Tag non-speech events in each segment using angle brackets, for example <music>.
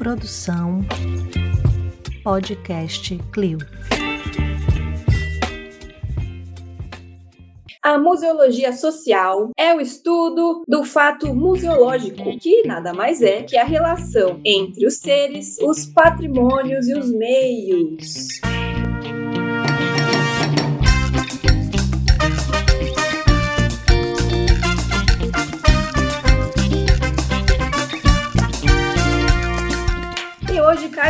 Produção Podcast Clio. A museologia social é o estudo do fato museológico, que nada mais é que a relação entre os seres, os patrimônios e os meios.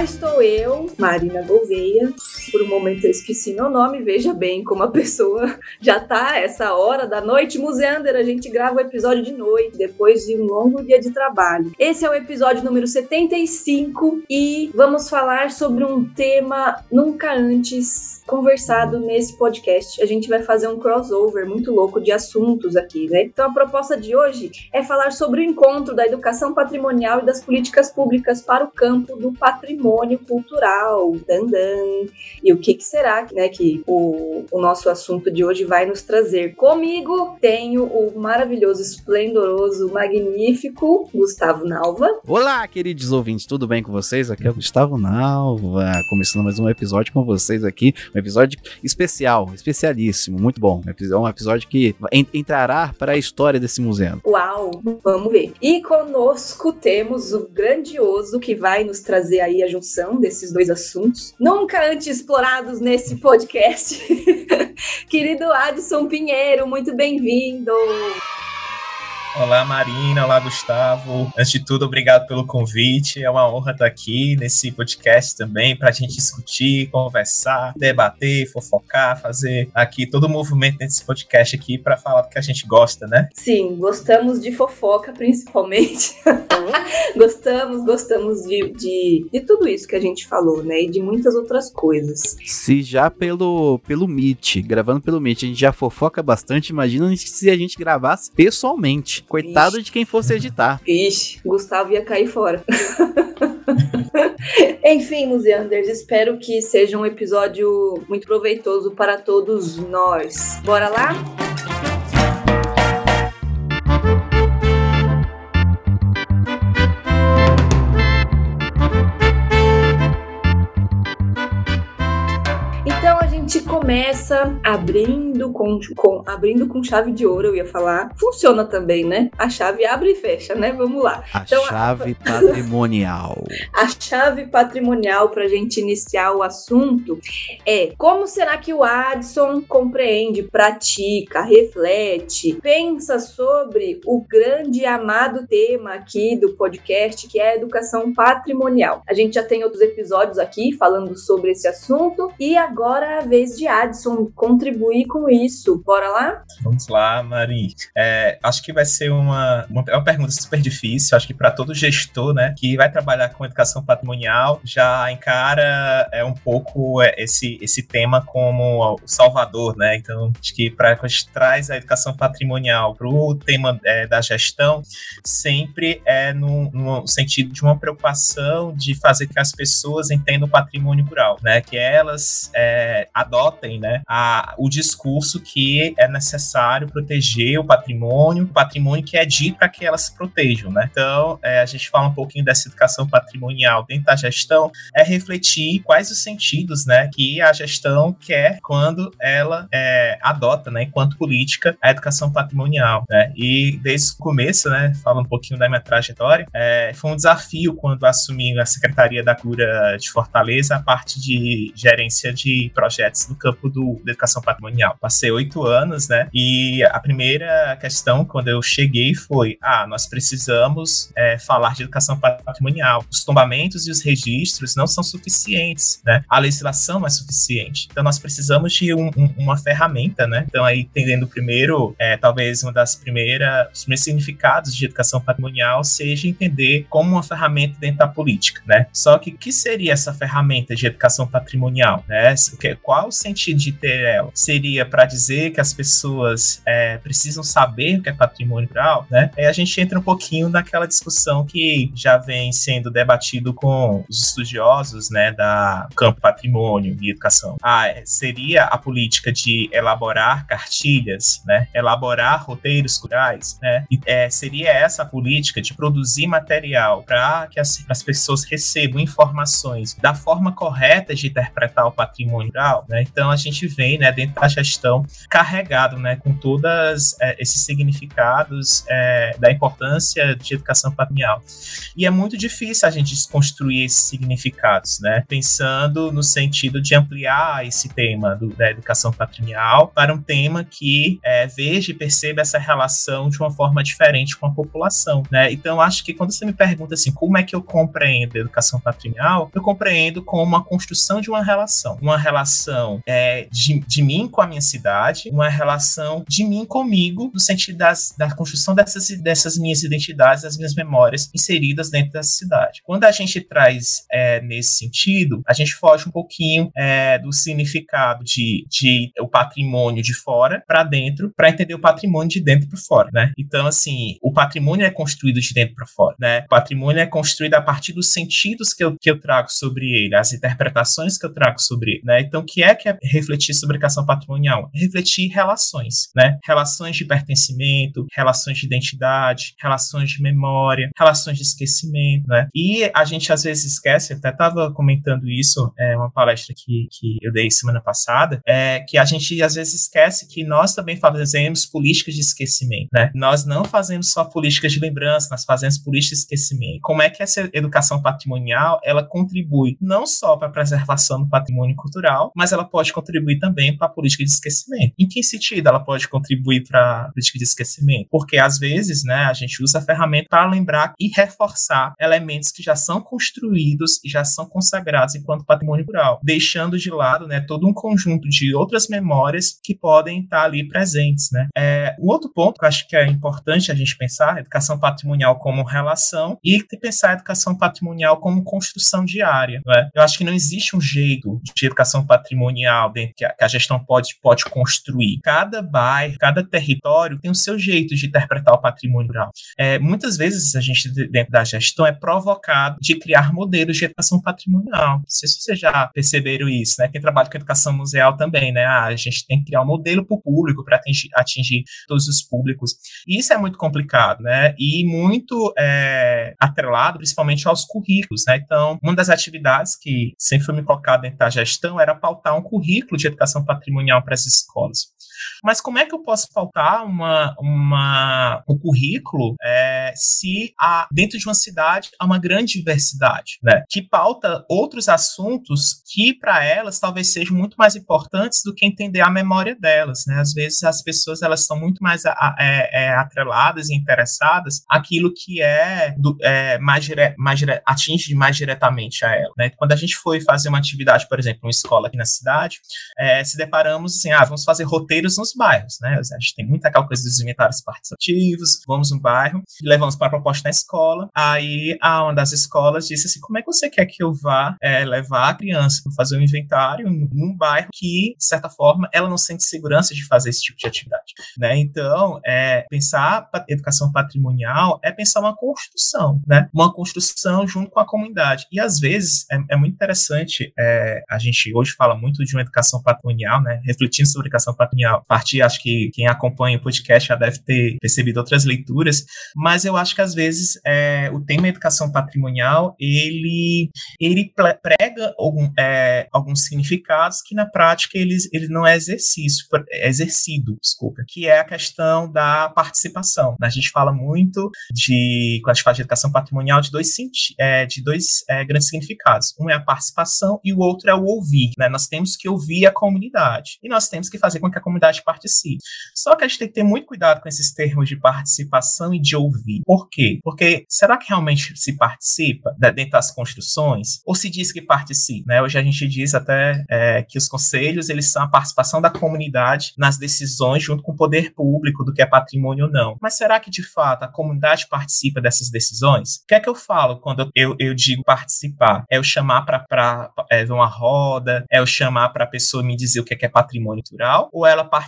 Cá estou eu, Marina Gouveia. Por um momento eu esqueci meu nome, veja bem como a pessoa <laughs> já tá essa hora da noite. Museander, a gente grava o episódio de noite, depois de um longo dia de trabalho. Esse é o episódio número 75 e vamos falar sobre um tema nunca antes conversado nesse podcast. A gente vai fazer um crossover muito louco de assuntos aqui, né? Então a proposta de hoje é falar sobre o encontro da educação patrimonial e das políticas públicas para o campo do patrimônio cultural. Dandan. E o que, que será né, que o, o nosso assunto de hoje vai nos trazer? Comigo tenho o maravilhoso, esplendoroso, magnífico Gustavo Nalva. Olá, queridos ouvintes, tudo bem com vocês? Aqui é o Gustavo Nalva, começando mais um episódio com vocês aqui, um episódio especial, especialíssimo, muito bom. É um episódio que entrará para a história desse museu. Uau, vamos ver. E conosco temos o grandioso que vai nos trazer aí a junção desses dois assuntos, nunca antes explorados nesse podcast. <laughs> Querido Adson Pinheiro, muito bem-vindo. Olá, Marina. Olá, Gustavo. Antes de tudo, obrigado pelo convite. É uma honra estar aqui nesse podcast também para a gente discutir, conversar, debater, fofocar, fazer aqui todo o movimento nesse podcast aqui para falar do que a gente gosta, né? Sim, gostamos de fofoca, principalmente. <laughs> gostamos, gostamos de, de, de, tudo isso que a gente falou, né? E de muitas outras coisas. Se já pelo, pelo Meet, gravando pelo Meet, a gente já fofoca bastante, imagina se a gente gravasse pessoalmente. Coitado Ixi. de quem fosse editar. Ixi, Gustavo ia cair fora. <laughs> Enfim, Museanders, espero que seja um episódio muito proveitoso para todos nós. Bora lá? Começa abrindo com, com, abrindo com chave de ouro, eu ia falar. Funciona também, né? A chave abre e fecha, né? Vamos lá. A então, chave a... <laughs> patrimonial. a chave patrimonial para a gente iniciar o assunto é como será que o Adson compreende, pratica, reflete, pensa sobre o grande e amado tema aqui do podcast, que é a educação patrimonial. A gente já tem outros episódios aqui falando sobre esse assunto e agora é a vez de Adson contribuir com isso. Bora lá? Vamos lá, Mari. É, acho que vai ser uma, uma, é uma pergunta super difícil. Acho que para todo gestor, né, que vai trabalhar com educação patrimonial, já encara é um pouco é, esse, esse tema como o salvador, né? Então, acho que para traz a educação patrimonial para o tema é, da gestão, sempre é no, no sentido de uma preocupação de fazer que as pessoas entendam o patrimônio rural, né? Que elas é, adotem né, a, o discurso que é necessário proteger o patrimônio, o patrimônio que é dito para que elas se protejam. Né? Então, é, a gente fala um pouquinho dessa educação patrimonial dentro da gestão, é refletir quais os sentidos né, que a gestão quer quando ela é, adota, né, enquanto política, a educação patrimonial. Né? E desde o começo, né, falando um pouquinho da minha trajetória, é, foi um desafio quando assumi a Secretaria da Cura de Fortaleza, a parte de gerência de projetos no campo do, da educação patrimonial. Passei oito anos, né? E a primeira questão, quando eu cheguei, foi: ah, nós precisamos é, falar de educação patrimonial. Os tombamentos e os registros não são suficientes, né? A legislação não é suficiente. Então, nós precisamos de um, um, uma ferramenta, né? Então, aí, entendendo primeiro, é, talvez uma das primeiras, os primeiros significados de educação patrimonial seja entender como uma ferramenta dentro da política, né? Só que que seria essa ferramenta de educação patrimonial, né? Qual o sentido sentido de ter ela? Seria para dizer que as pessoas é, precisam saber o que é patrimônio cultural, né? Aí a gente entra um pouquinho naquela discussão que já vem sendo debatido com os estudiosos, né, da campo patrimônio e educação. Ah, é, seria a política de elaborar cartilhas, né, elaborar roteiros culturais, né? E, é, seria essa a política de produzir material para que as, as pessoas recebam informações da forma correta de interpretar o patrimônio cultural, né? Então a gente vem, né, dentro da gestão carregado, né, com todas é, esses significados é, da importância de educação patrimonial. E é muito difícil a gente desconstruir esses significados, né? Pensando no sentido de ampliar esse tema do, da educação patrimonial para um tema que é, veja e perceba essa relação de uma forma diferente com a população, né? Então acho que quando você me pergunta assim, como é que eu compreendo a educação patrimonial, eu compreendo como a construção de uma relação, uma relação é, de, de mim com a minha cidade, uma relação de mim comigo, no sentido das, da construção dessas, dessas minhas identidades, das minhas memórias inseridas dentro dessa cidade. Quando a gente traz é, nesse sentido, a gente foge um pouquinho é, do significado de, de o patrimônio de fora para dentro, para entender o patrimônio de dentro para fora, né? Então, assim, o patrimônio é construído de dentro para fora, né? O patrimônio é construído a partir dos sentidos que eu, que eu trago sobre ele, as interpretações que eu trago sobre ele, né? Então, o que é que é refletir sobre educação patrimonial? Refletir relações, né? Relações de pertencimento, relações de identidade, relações de memória, relações de esquecimento, né? E a gente às vezes esquece, até estava comentando isso, é uma palestra que, que eu dei semana passada, é que a gente às vezes esquece que nós também fazemos políticas de esquecimento, né? Nós não fazemos só políticas de lembrança, nós fazemos políticas de esquecimento. Como é que essa educação patrimonial, ela contribui não só para a preservação do patrimônio cultural, mas ela pode contribuir também para a política de esquecimento. Em que sentido ela pode contribuir para a política de esquecimento? Porque às vezes, né, a gente usa a ferramenta para lembrar e reforçar elementos que já são construídos e já são consagrados enquanto patrimônio cultural, deixando de lado, né, todo um conjunto de outras memórias que podem estar ali presentes, né. É, um outro ponto que eu acho que é importante a gente pensar, a educação patrimonial como relação e pensar a educação patrimonial como construção diária, né? Eu acho que não existe um jeito de educação patrimonial dentro que a, que a gestão pode, pode construir. Cada bairro, cada território tem o seu jeito de interpretar o patrimônio rural. É, muitas vezes a gente, dentro da gestão, é provocado de criar modelos de educação patrimonial. Não sei se vocês já perceberam isso, né? Quem trabalha com educação museal também, né? Ah, a gente tem que criar um modelo para o público, para atingir, atingir todos os públicos. E isso é muito complicado, né? E muito é, atrelado, principalmente aos currículos, né? Então, uma das atividades que sempre foi me colocada dentro da gestão era pautar um currículo de educação patrimonial para as escolas. Mas como é que eu posso faltar uma, uma, um currículo é, se há, dentro de uma cidade há uma grande diversidade, né? Que pauta outros assuntos que para elas talvez sejam muito mais importantes do que entender a memória delas, né? Às vezes as pessoas elas estão muito mais a, a, é, é, atreladas e interessadas aquilo que é, do, é mais, dire, mais dire, atinge mais diretamente a ela, né? Quando a gente foi fazer uma atividade, por exemplo, uma escola aqui na cidade, é, se deparamos assim, ah, vamos fazer roteiros nos bairros, né? A gente tem muita aquela coisa dos inventários participativos, vamos no bairro, levamos para a proposta na escola, aí a uma das escolas disse assim, como é que você quer que eu vá é, levar a criança para fazer um inventário num bairro que, de certa forma, ela não sente segurança de fazer esse tipo de atividade, né? Então, é, pensar educação patrimonial é pensar uma construção, né? Uma construção junto com a comunidade. E, às vezes, é, é muito interessante, é, a gente hoje fala muito de uma educação patrimonial, né? Refletindo sobre educação patrimonial partir, acho que quem acompanha o podcast já deve ter percebido outras leituras, mas eu acho que às vezes é, o tema educação patrimonial ele, ele prega algum, é, alguns significados que na prática eles, ele não é exercício, é exercido, desculpa, que é a questão da participação. A gente fala muito de, quando a gente fala de educação patrimonial, de dois, é, de dois é, grandes significados. Um é a participação e o outro é o ouvir. Né? Nós temos que ouvir a comunidade e nós temos que fazer com que a comunidade comunidade participe. Só que a gente tem que ter muito cuidado com esses termos de participação e de ouvir. Por quê? Porque será que realmente se participa dentro das construções? Ou se diz que participa? Né? Hoje a gente diz até é, que os conselhos eles são a participação da comunidade nas decisões junto com o poder público do que é patrimônio ou não. Mas será que de fato a comunidade participa dessas decisões? O que é que eu falo quando eu, eu digo participar? É eu chamar para é, uma roda, é eu chamar para a pessoa me dizer o que é, que é patrimônio cultural, ou ela participa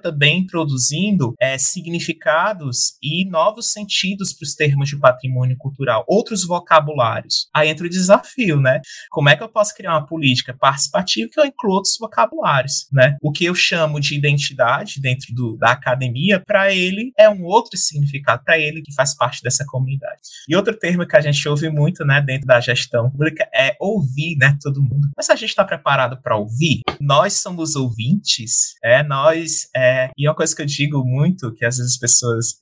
também introduzindo é, significados e novos sentidos para os termos de patrimônio cultural, outros vocabulários. Aí entra o desafio, né? Como é que eu posso criar uma política participativa que eu inclua outros vocabulários, né? O que eu chamo de identidade dentro do, da academia, para ele é um outro significado, para ele que faz parte dessa comunidade. E outro termo que a gente ouve muito, né, dentro da gestão pública é ouvir, né, todo mundo. Mas a gente está preparado para ouvir? Nós somos ouvintes, é, nós, é, e uma coisa que eu digo muito, que às vezes as pessoas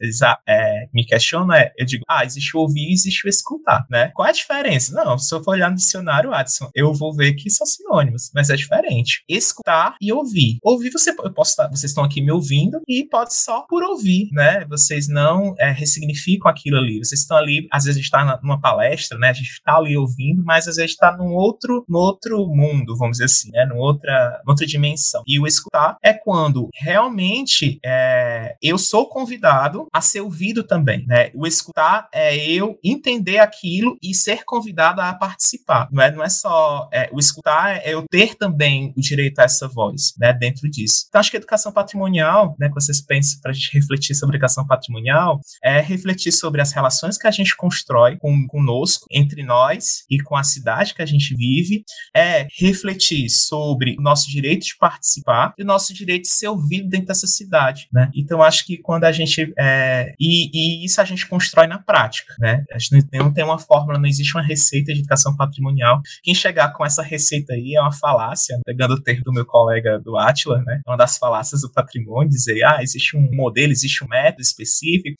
é, me questionam, é, eu digo, ah, existe o ouvir e existe o escutar, né? Qual é a diferença? Não, se eu for olhar no dicionário, Adson, eu vou ver que são sinônimos, mas é diferente. Escutar e ouvir. Ouvir, você, eu posso estar, vocês estão aqui me ouvindo e pode só por ouvir, né? Vocês não é, ressignificam aquilo ali. Vocês estão ali, às vezes a gente está numa palestra, né? A gente está ali ouvindo, mas às vezes está num outro, num outro mundo, vamos dizer assim, né? Numa outra, numa outra dimensão. E o escutar é quando realmente é, eu sou convidado a ser ouvido também, né? O escutar é eu entender aquilo e ser convidado a participar. Não é, não é só é, o escutar, é eu ter também o direito a essa voz, né? Dentro disso. Então acho que educação patrimonial, né? Que vocês pensam para a gente refletir sobre educação patrimonial, é refletir sobre as relações que a gente constrói com, conosco, entre nós e com a cidade que a gente vive, é refletir sobre o nosso direito de participar e o nosso direito de ser ouvido dentro dessa cidade, né? Então acho que quando a gente é, e, e, isso a gente constrói na prática, né? A gente não tem uma fórmula, não existe uma receita de educação patrimonial. Quem chegar com essa receita aí é uma falácia, pegando o termo do meu colega do Atila, né? Uma das falácias do patrimônio, dizer, ah, existe um modelo, existe um método específico,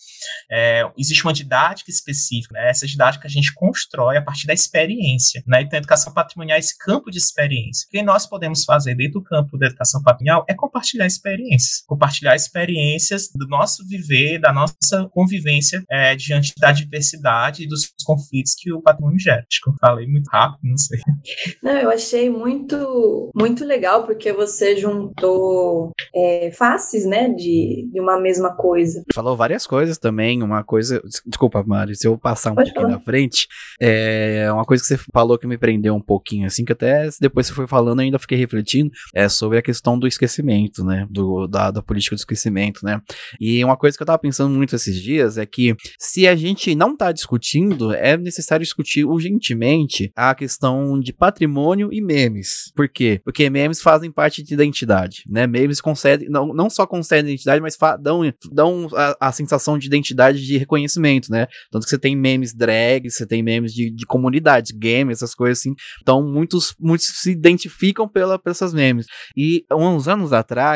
é, existe uma didática específica, né? Essa didática a gente constrói a partir da experiência, né? Então a educação patrimonial é esse campo de experiência. O que nós podemos fazer dentro do campo da educação patrimonial é compartilhar experiências, compartilhar experiências do nosso viver, da nossa convivência é, diante da diversidade e dos conflitos que o patrimônio gera. Acho que eu falei muito rápido, não sei. <laughs> Não, eu achei muito, muito legal porque você juntou é, faces, né, de, de uma mesma coisa. Falou várias coisas também, uma coisa, desculpa, Mari, se eu passar um Pode pouquinho falar. na frente, é uma coisa que você falou que me prendeu um pouquinho, assim, que até depois você foi falando, ainda fiquei refletindo, é sobre a questão do esquecimento, né, do, da, da política do esquecimento, né, e uma coisa que eu tava pensando muito esses dias é que se a gente não tá discutindo, é necessário discutir urgentemente a questão de patrimônio e memes. Por quê? Porque memes fazem parte de identidade, né? Memes concedem, não, não só concedem identidade, mas dão, dão a, a, sensação de identidade de reconhecimento, né? Tanto que você tem memes drag, você tem memes de, de comunidades, games, essas coisas assim. Então, muitos, muitos se identificam pela, pelas essas memes. E uns anos atrás,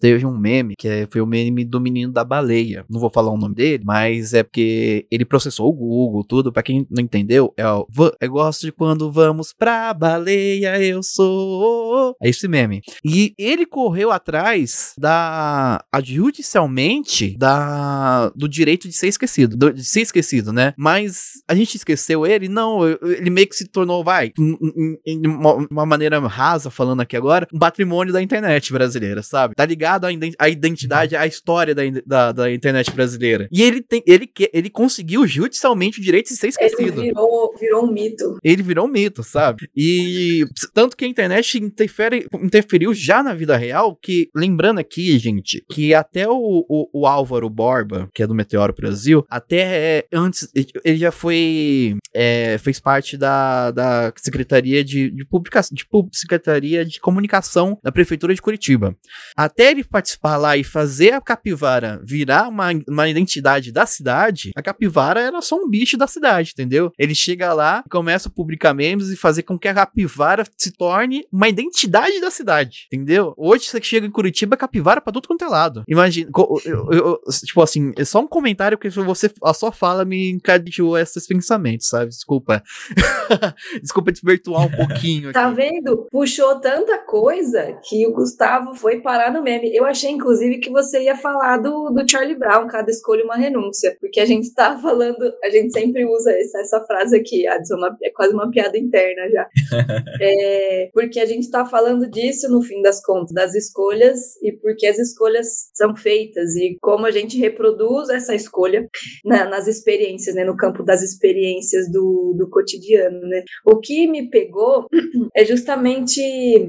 teve um meme, que é, foi o meme do menino da baleia. Não vou falar o nome dele, mas é porque ele processou o Google, tudo. Para quem não entendeu, é o Eu gosto de quando vamos pra baleia, eu sou. É esse meme. E ele correu atrás da. judicialmente da, do direito de ser esquecido. Do, de ser esquecido, né? Mas a gente esqueceu ele? Não, ele meio que se tornou, vai, de uma, uma maneira rasa, falando aqui agora, um patrimônio da internet brasileira, sabe? Tá ligado? à identidade, à história da, da, da, internet brasileira. E ele tem, ele, ele conseguiu judicialmente o direito de ser esquecido. Ele virou, virou um mito. Ele virou um mito, sabe? E tanto que a internet interfere, interferiu já na vida real, que, lembrando aqui, gente, que até o, o, o Álvaro Borba, que é do Meteoro Brasil, até é, antes, ele já foi, é, fez parte da, da Secretaria de, de Publicação, de Secretaria de Comunicação da Prefeitura de Curitiba. Até ele participar lá e fazer a capivara virar uma, uma identidade da cidade, a capivara era só um bicho da cidade, entendeu? Ele chega lá, começa a publicar memes e fazer com que a capivara se torne uma identidade da cidade, entendeu? Hoje você chega em Curitiba, capivara pra tudo quanto é lado. Imagina, eu, eu, eu, tipo assim, é só um comentário que você, a sua fala me encadeou esses pensamentos, sabe? Desculpa. <laughs> Desculpa desvirtuar um pouquinho. Tá aqui. Tá vendo? Puxou tanta coisa que o Gustavo foi parar no meme. Eu achei, inclusive, que você ia falar do, do Charlie Brown, cada escolha uma renúncia. Porque a gente tá falando, a gente sempre usa essa, essa frase aqui, Adson, uma, é quase uma piada interna já. <laughs> é, porque a gente tá falando disso, no fim das contas, das escolhas e porque as escolhas são feitas e como a gente reproduz essa escolha na, nas experiências, né, no campo das experiências do, do cotidiano, né. O que me pegou <clears throat> é justamente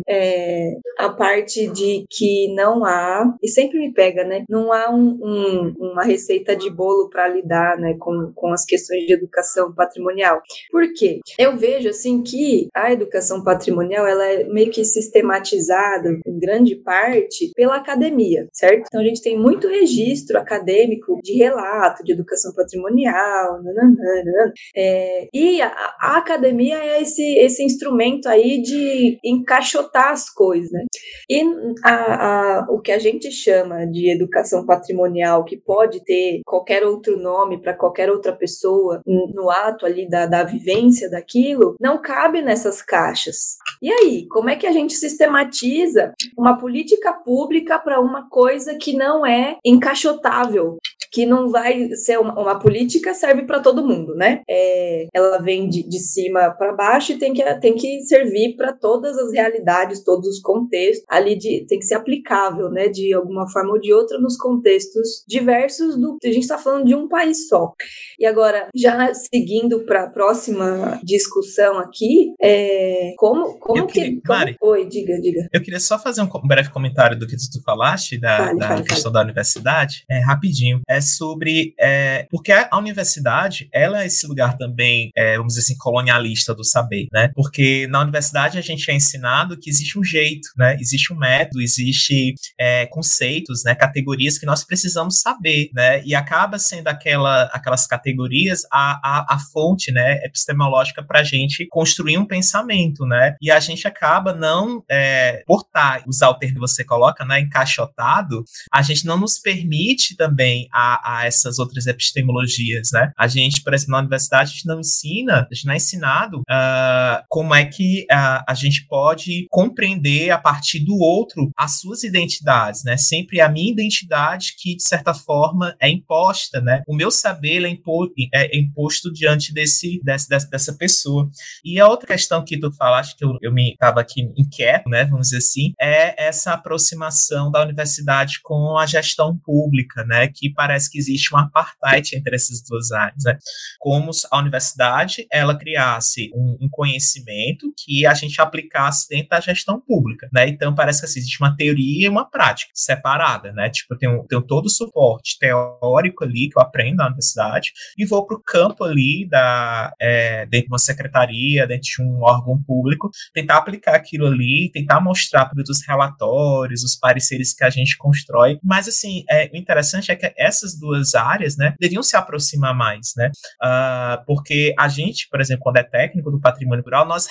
é, a parte de que não há, e sempre me pega, né, não há um, um, uma receita de bolo para lidar, né, com, com as questões de educação patrimonial. Por quê? Eu vejo, assim, que a educação patrimonial, ela é meio que sistematizada, em grande parte, pela academia, certo? Então, a gente tem muito registro acadêmico de relato de educação patrimonial, nananana, é, e a, a, academia é esse, esse instrumento aí de encaixotar as coisas, né? E a, a, o que a gente chama de educação patrimonial, que pode ter qualquer outro nome para qualquer outra pessoa no ato ali da, da vivência daquilo, não cabe nessas caixas. E aí, como é que a gente sistematiza uma política pública para uma coisa que não é encaixotável? Que não vai ser uma, uma política serve para todo mundo, né? É, ela vem de, de cima para baixo e tem que, tem que servir para todas as realidades, todos os contextos. Ali de, tem que ser aplicável, né? De alguma forma ou de outra nos contextos diversos do. A gente está falando de um país só. E agora, já seguindo para a próxima discussão aqui, é, como, como queria, que. Como, Mari, oi, diga, diga. Eu queria só fazer um breve comentário do que tu falaste, da, vale, da vale, questão vale. da universidade, é, rapidinho. É sobre. É, porque a universidade, ela é esse lugar também, é, vamos dizer assim, colonialista do saber, né? Porque na universidade a gente é ensinado que existe um jeito, né? Existe um método, existe é, conceitos, né? Categorias que nós precisamos saber, né? E acaba sendo aquela, aquelas categorias a, a, a fonte, né? Epistemológica para a gente construir um pensamento, né? E a gente acaba não, é, portar, usar o termo que você coloca, né? Encaixotado, a gente não nos permite também a a, essas outras epistemologias, né? A gente, por exemplo, na universidade, a gente não ensina, a gente não é ensinado uh, como é que uh, a gente pode compreender a partir do outro as suas identidades, né? Sempre a minha identidade que, de certa forma, é imposta, né? O meu saber é, impo é imposto diante desse, desse, dessa pessoa. E a outra questão que tu falaste, que eu, eu me estava aqui inquieto, né? Vamos dizer assim, é essa aproximação da universidade com a gestão pública, né? Que parece parece que existe um apartheid entre essas duas áreas, né? Como a universidade ela criasse um, um, conhecimento que a gente aplicasse dentro da gestão pública, né? Então parece que assim, existe uma teoria e uma prática separada, né? Tipo, eu tenho, tenho todo o suporte teórico ali que eu aprendo na universidade e vou para o campo ali da é, dentro de uma secretaria, dentro de um órgão público, tentar aplicar aquilo ali, tentar mostrar para os relatórios, os pareceres que a gente constrói. Mas assim, é, o interessante é que essas essas duas áreas, né, deviam se aproximar mais, né? Uh, porque a gente, por exemplo, quando é técnico do patrimônio rural, nós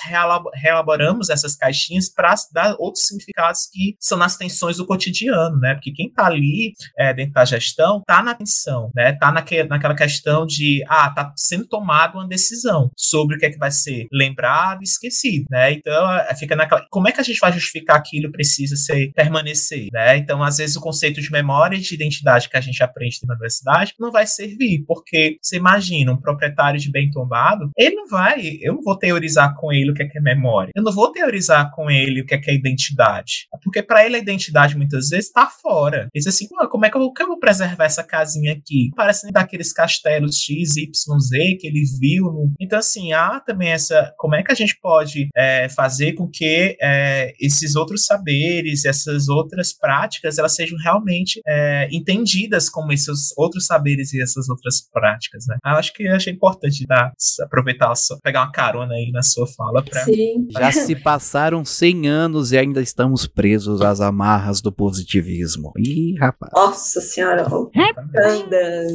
reelaboramos essas caixinhas para dar outros significados que são nas tensões do cotidiano, né? Porque quem está ali é, dentro da gestão está na tensão, né? Está naque, naquela questão de, ah, está sendo tomada uma decisão sobre o que é que vai ser lembrado e esquecido, né? Então, é, fica naquela, como é que a gente vai justificar aquilo precisa ser permanecer, né? Então, às vezes o conceito de memória e de identidade que a gente aprende na universidade, não vai servir, porque você imagina um proprietário de bem tombado, ele não vai, eu não vou teorizar com ele o que é, que é memória, eu não vou teorizar com ele o que é, que é identidade, porque para ele a identidade muitas vezes está fora. Ele diz assim, como é que eu, como eu vou preservar essa casinha aqui? Parece daqueles castelos X, Y, Z que ele viu. No... Então, assim, há também essa, como é que a gente pode é, fazer com que é, esses outros saberes, essas outras práticas, elas sejam realmente é, entendidas como esses seus outros saberes e essas outras práticas, né? Eu acho que eu achei importante dar, aproveitar, pegar uma carona aí na sua fala para. <laughs> Já se passaram 100 anos e ainda estamos presos às amarras do positivismo. Ih, rapaz. Nossa senhora. Tandan,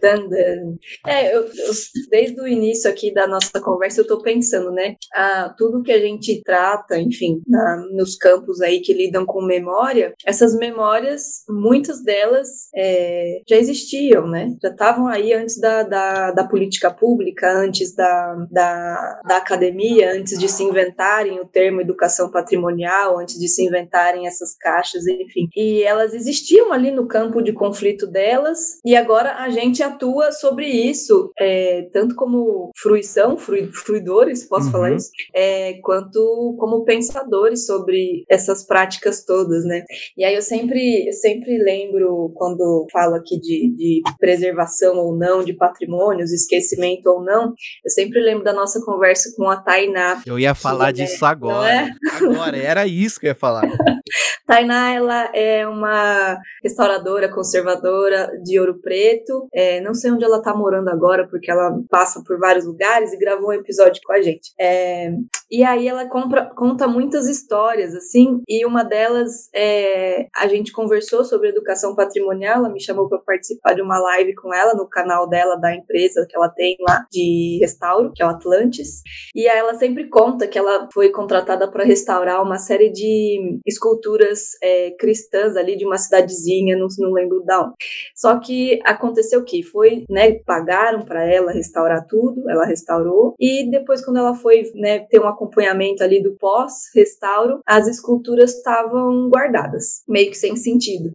tandan. É, eu, eu, desde o início aqui da nossa conversa, eu tô pensando, né? Ah, tudo que a gente trata, enfim, na, nos campos aí que lidam com memória, essas memórias, muitas delas é, já existiam, né? Já estavam aí antes da, da, da política pública, antes da, da, da, academia, antes de se inventarem o termo educação patrimonial, antes de se inventar movimentarem essas caixas, enfim. E elas existiam ali no campo de conflito delas, e agora a gente atua sobre isso, é, tanto como fruição, fruidores, posso uhum. falar isso, é, quanto como pensadores sobre essas práticas todas, né? E aí eu sempre, eu sempre lembro quando falo aqui de, de preservação ou não de patrimônios, esquecimento ou não, eu sempre lembro da nossa conversa com a Tainá. Eu ia falar que, disso agora. É? Agora, era isso que eu ia falar. <laughs> Tainá, ela é uma restauradora conservadora de Ouro Preto. É, não sei onde ela está morando agora, porque ela passa por vários lugares e gravou um episódio com a gente. É, e aí ela compra, conta muitas histórias, assim, e uma delas é, a gente conversou sobre educação patrimonial, ela me chamou para participar de uma live com ela no canal dela, da empresa que ela tem lá de restauro, que é o Atlantis. E ela sempre conta que ela foi contratada para restaurar uma série de esculturas é, cristãs ali de uma cidadezinha, não, não lembro da onde. Só que aconteceu o que foi, né, pagaram para ela restaurar tudo, ela restaurou e depois quando ela foi, né, ter um acompanhamento ali do pós-restauro, as esculturas estavam guardadas, meio que sem sentido.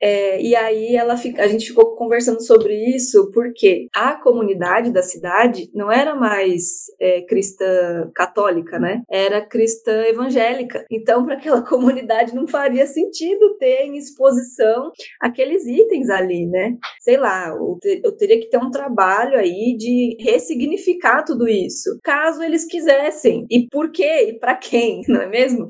É, e aí ela fica, gente ficou conversando sobre isso porque a comunidade da cidade não era mais é, cristã católica, né? Era cristã evangélica. Então, para aquela <laughs> comunidade não faria sentido ter em exposição aqueles itens ali, né? Sei lá, eu, teria que ter um trabalho aí de ressignificar tudo isso, caso eles quisessem. E por quê? E para quem, <laughs> não é mesmo?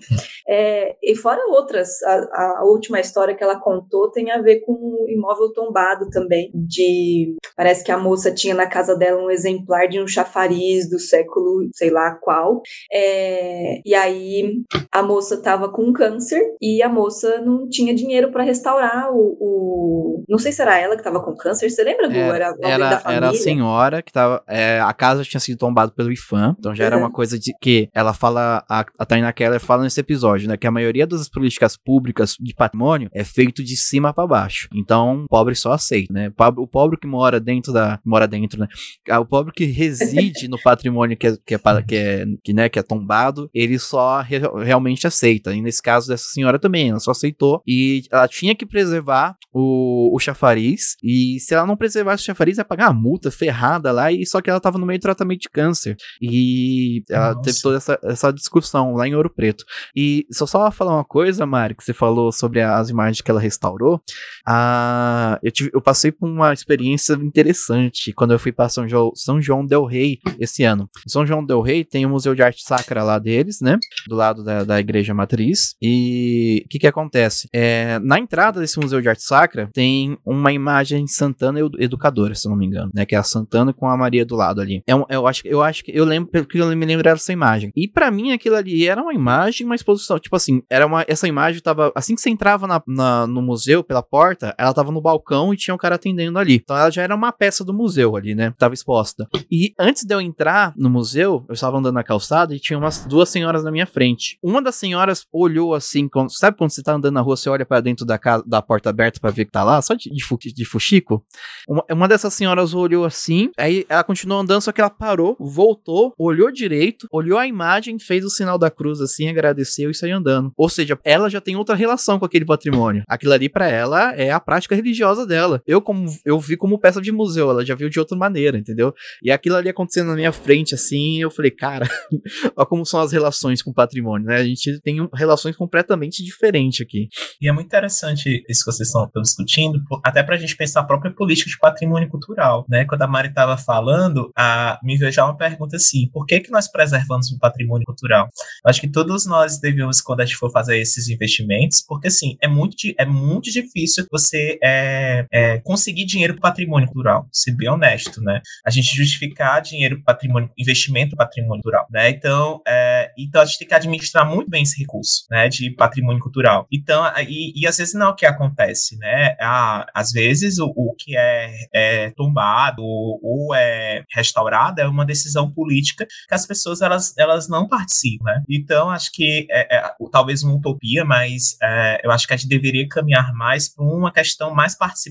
É, e fora outras, a, a, última história que ela contou tem a ver com um imóvel tombado também, de parece que a moça tinha na casa dela um exemplar de um chafariz do século, sei lá qual, é, e aí a moça estava com câncer e a moça não tinha dinheiro para restaurar o, o, Não sei se era ela que estava com câncer, você lembra do? É, era, era, era a senhora que tava. É, a casa tinha sido tombada pelo IFAM, então já uhum. era uma coisa de que ela fala. A, a Taina Keller fala nesse episódio, né? Que a maioria das políticas públicas de patrimônio é feito de cima para baixo. Então, o pobre só aceita, né? O pobre que mora dentro da. Mora dentro, né? Ah, o pobre que reside no patrimônio que é, que é, que é, que, né, que é tombado, ele só re, realmente aceita. E nesse caso dessa senhora também ela só aceitou. E ela tinha que preservar o, o chafariz. E se ela não preservasse o chafariz, ia pagar uma multa ferrada lá. E só que ela tava no meio do tratamento de câncer. E ela Nossa. teve toda essa, essa discussão lá em Ouro Preto. E só só falar uma coisa, Mari, que você falou sobre as imagens que ela restaurou. Ah, eu, tive, eu passei por uma experiência interessante quando eu fui para São João, São João Del Rei esse ano. Em São João Del Rei tem o Museu de Arte Sacra lá deles, né? Do lado da, da igreja matriz. E o que que acontece? É, na entrada desse Museu de Arte Sacra tem uma imagem Santana educadora, se não me engano, né? Que é a Santana com a Maria do lado ali. É um, eu acho, eu acho que eu lembro, pelo que eu me lembro dessa imagem. E para mim aquilo ali era uma imagem, uma exposição, tipo assim, era uma essa imagem tava assim que você entrava na, na, no museu pela porta, ela tava no balcão e tinha um cara atendendo ali. Então ela já era uma peça do museu ali, né? Tava exposta. E antes de eu entrar no museu, eu estava andando na calçada e tinha umas duas senhoras na minha frente. Uma das senhoras olhou assim, Sabe quando você tá andando na rua, você olha para dentro da, casa, da porta aberta para ver que tá lá, só de, de, de fuxico? Uma, uma dessas senhoras olhou assim, aí ela continuou andando, só que ela parou, voltou, olhou direito, olhou a imagem, fez o sinal da cruz assim, agradeceu e saiu andando. Ou seja, ela já tem outra relação com aquele patrimônio. Aquilo ali para ela é a prática religiosa dela. Eu como eu vi como peça de museu, ela já viu de outra maneira, entendeu? E aquilo ali acontecendo na minha frente assim, eu falei, cara, <laughs> olha como são as relações com o patrimônio, né? A gente tem relações completamente diferentes diferente aqui. E é muito interessante isso que vocês estão discutindo, até para a gente pensar a própria política de patrimônio cultural, né? Quando a Mari estava falando, a, me veio já uma pergunta assim, por que que nós preservamos o patrimônio cultural? Eu acho que todos nós devemos, quando a gente for fazer esses investimentos, porque assim, é muito, é muito difícil você é, é, conseguir dinheiro para patrimônio cultural, ser bem honesto, né? A gente justificar dinheiro para patrimônio, investimento patrimônio cultural, né? Então, é, então a gente tem que administrar muito bem esse recurso, né? De patrimônio cultural. Então, e, e às vezes não é o que acontece, né? Ah, às vezes o, o que é, é tombado ou é restaurado é uma decisão política que as pessoas elas, elas não participam, né? Então, acho que é, é talvez uma utopia, mas é, eu acho que a gente deveria caminhar mais para uma questão mais participativa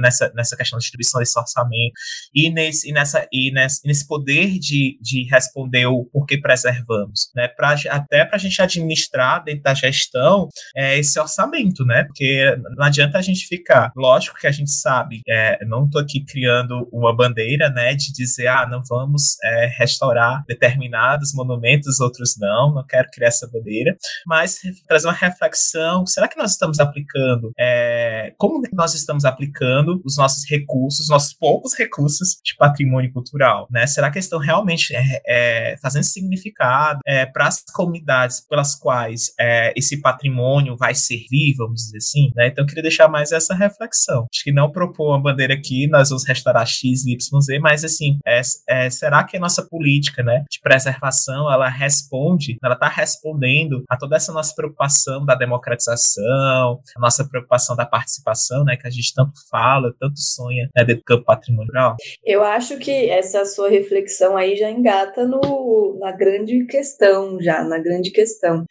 nessa, nessa questão da distribuição desse orçamento e nesse, e nessa, e nesse, nesse poder de, de responder o porquê preservamos, né? né, pra, até para a gente administrar dentro da gestão é, esse orçamento, né? Porque não adianta a gente ficar. Lógico que a gente sabe, é, não estou aqui criando uma bandeira, né, de dizer, ah, não vamos é, restaurar determinados monumentos, outros não, não quero criar essa bandeira, mas trazer uma reflexão, será que nós estamos aplicando, é, como nós estamos aplicando os nossos recursos, nossos poucos recursos de patrimônio cultural, né? Será que estão realmente é, é, fazendo significado é, para as comunidades pelas quais é, esse patrimônio vai servir, vamos dizer assim, né? Então eu queria deixar mais essa reflexão. Acho que não propor uma bandeira aqui, nós vamos restaurar X, Y, Z, mas assim, é, é, será que a nossa política, né, de preservação, ela responde, ela está respondendo a toda essa nossa preocupação da democratização, a nossa preocupação da participação, né, que a gente tanto fala, tanto sonha né, dentro do campo patrimonial? Eu acho que essa sua reflexão aí já engata no, na grande questão, já, na grande questão.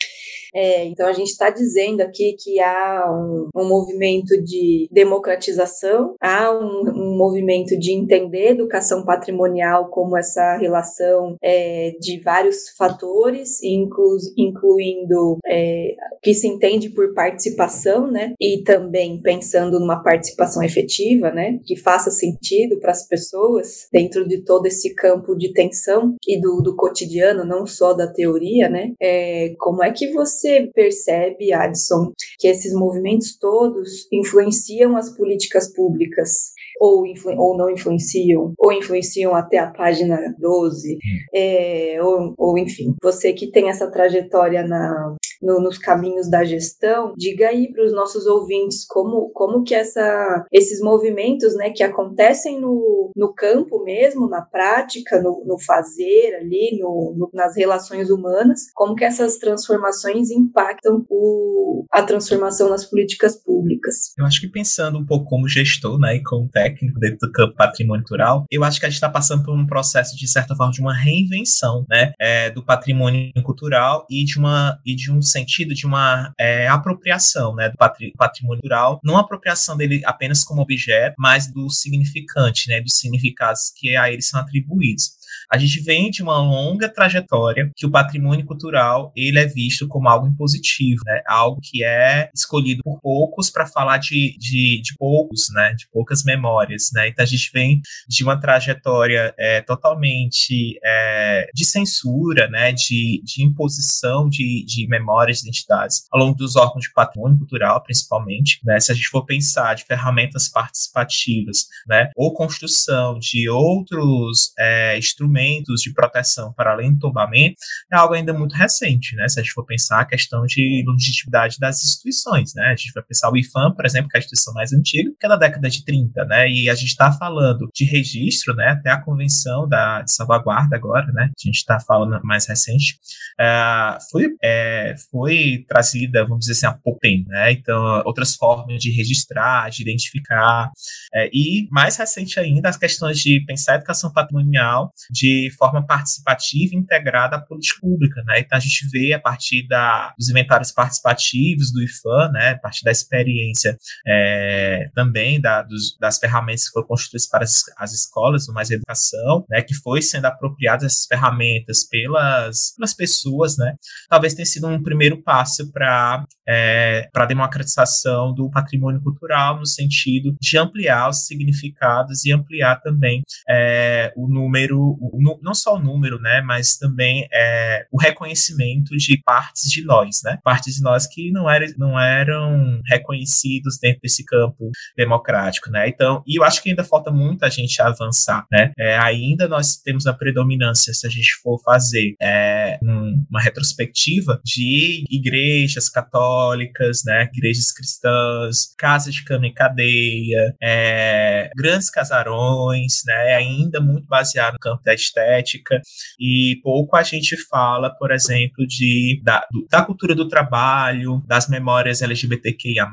É, então a gente está dizendo aqui que há um, um, movimento de democratização, há um, um, movimento de entender educação patrimonial como essa relação é, de vários fatores, inclu, incluindo é, que se entende por participação, né? E também pensando numa participação efetiva, né? Que faça sentido para as pessoas dentro de todo esse campo de tensão e do, do cotidiano, não só da teoria, né? É, como é que você você percebe, Adson, que esses movimentos todos influenciam as políticas públicas? Ou, ou não influenciam, ou influenciam até a página 12, é, ou, ou enfim, você que tem essa trajetória na, no, nos caminhos da gestão, diga aí para os nossos ouvintes como, como que essa, esses movimentos né, que acontecem no, no campo mesmo, na prática, no, no fazer ali, no, no, nas relações humanas, como que essas transformações impactam o, a transformação nas políticas públicas. Eu acho que pensando um pouco como gestor né, e como técnico dentro do campo patrimônio cultural, eu acho que a gente está passando por um processo, de certa forma, de uma reinvenção né, é, do patrimônio cultural e de, uma, e de um sentido de uma é, apropriação né, do patrimônio cultural, não apropriação dele apenas como objeto, mas do significante, né, dos significados que a eles são atribuídos. A gente vem de uma longa trajetória que o patrimônio cultural ele é visto como algo impositivo, né? Algo que é escolhido por poucos para falar de, de, de, poucos, né? De poucas memórias, né? Então a gente vem de uma trajetória é, totalmente é, de censura, né? De, de imposição de, de memórias, de identidades ao longo dos órgãos de patrimônio cultural, principalmente, né? Se a gente for pensar de ferramentas participativas, né? Ou construção de outros é, instrumentos de proteção para além do tombamento é algo ainda muito recente, né? Se a gente for pensar a questão de legitimidade das instituições, né? A gente vai pensar o IFAM, por exemplo, que é a instituição mais antiga, que é da década de 30, né? E a gente está falando de registro, né? Até a convenção da, de salvaguarda agora, né? A gente está falando mais recente, é, foi, é, foi trazida, vamos dizer assim, há pouco tempo, né? Então, outras formas de registrar, de identificar, é, e mais recente ainda, as questões de pensar a educação patrimonial de forma participativa integrada à política pública, né? Então a gente vê a partir da, dos inventários participativos do IFAM, né? A partir da experiência é, também da, dos, das ferramentas que foram construídas para as, as escolas, no mais educação, né? Que foi sendo apropriadas essas ferramentas pelas, pelas pessoas, né? Talvez tenha sido um primeiro passo para é, para democratização do patrimônio cultural no sentido de ampliar os significados e ampliar também é, o número o, não só o número, né, mas também é, o reconhecimento de partes de nós, né, partes de nós que não, era, não eram reconhecidos dentro desse campo democrático, né, então, e eu acho que ainda falta muito a gente avançar, né, é, ainda nós temos a predominância, se a gente for fazer é, um, uma retrospectiva de igrejas católicas, né, igrejas cristãs, casas de cama e cadeia, é, grandes casarões, né, ainda muito baseado no campo da estética, e pouco a gente fala, por exemplo, de, da, do, da cultura do trabalho, das memórias LGBTQIA,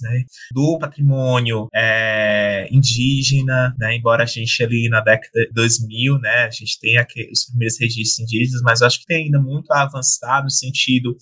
né, do patrimônio é, indígena, né, embora a gente ali na década de 2000, né, a gente aqui os primeiros registros indígenas, mas acho que tem ainda muito a avançar no sentido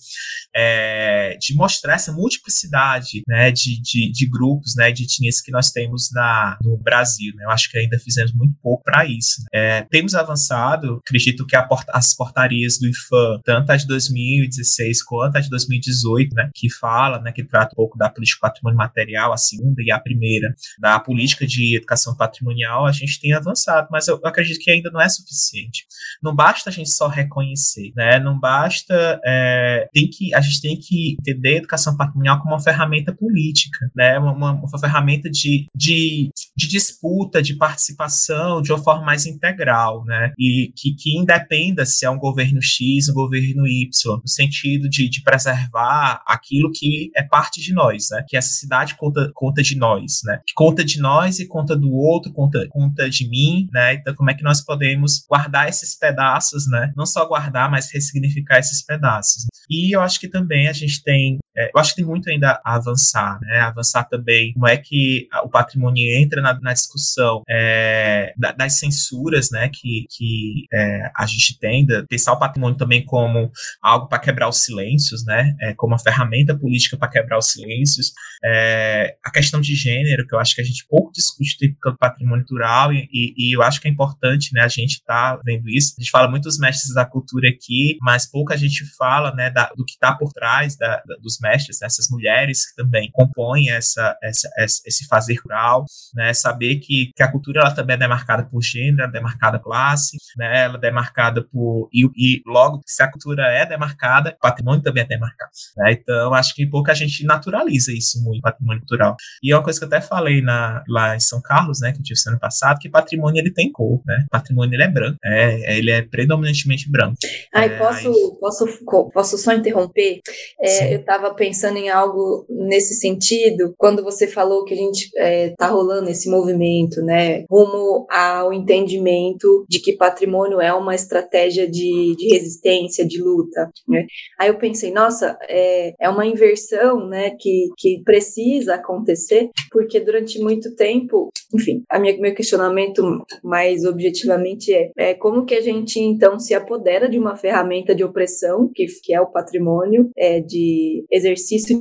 é, de mostrar essa multiplicidade né, de, de, de, grupos, né, de etnias que nós temos na, no Brasil. Né? Eu acho que ainda fizemos muito pouco para isso. Né? É, temos avançado. Acredito que as portarias do IFAM, tanto as de 2016 quanto as de 2018, né, que fala, né, que trata um pouco da política patrimônio material, a segunda e a primeira, da política de educação patrimonial, a gente tem avançado, mas eu acredito que ainda não é suficiente. Não basta a gente só reconhecer, né? Não basta é, tem que a gente tem que entender a educação patrimonial como uma ferramenta política, né? Uma, uma, uma ferramenta de, de, de disputa, de participação, de uma forma mais integral, né? E que, que independa se é um governo X, um governo Y, no sentido de, de preservar aquilo que é parte de nós, né? Que essa cidade conta, conta de nós, né? Que conta de nós e conta do outro, conta, conta de mim, né? Então, como é que nós podemos guardar esses pedaços, né? Não só guardar, mas ressignificar esses pedaços. E eu acho que também a gente tem, é, eu acho que tem muito ainda a avançar, né? Avançar também como é que o patrimônio entra na, na discussão é, das censuras, né? Que, que é, a gente tem, de pensar o patrimônio também como algo para quebrar os silêncios, né? É, como uma ferramenta política para quebrar os silêncios. É, a questão de gênero, que eu acho que a gente pouco discute do patrimônio cultural e, e, eu acho que é importante, né? A gente estar tá vendo isso. A gente fala muito dos mestres da cultura aqui, mas pouca gente fala, né? Da, do que está por trás da, da, dos mestres, dessas mulheres que também compõem essa, essa, esse fazer rural, né? Saber que, que a cultura ela também é demarcada por gênero, é demarcada por classe, né? Ela é demarcada por e, e logo se a cultura é demarcada, o patrimônio também é demarcado. Né? Então acho que pouca gente naturaliza isso muito, patrimônio cultural. E é uma coisa que eu até falei na, lá em São Carlos, né? Que eu tive ano passado, que patrimônio ele tem cor, né? Patrimônio ele é branco, é, ele é predominantemente branco. Ai, é, posso, aí... posso, posso só interromper? É, eu estava pensando em algo nesse sentido, quando você falou que a gente está é, tá rolando esse movimento, né, rumo ao entendimento de que patrimônio é uma estratégia de, de resistência, de luta, né? Aí eu pensei, nossa, é, é uma inversão, né, que, que precisa acontecer, porque durante muito tempo, enfim, a minha, meu questionamento mais objetivamente é, é como que a gente então se apodera de uma ferramenta de opressão, que, que é o patrimônio, é, de exercício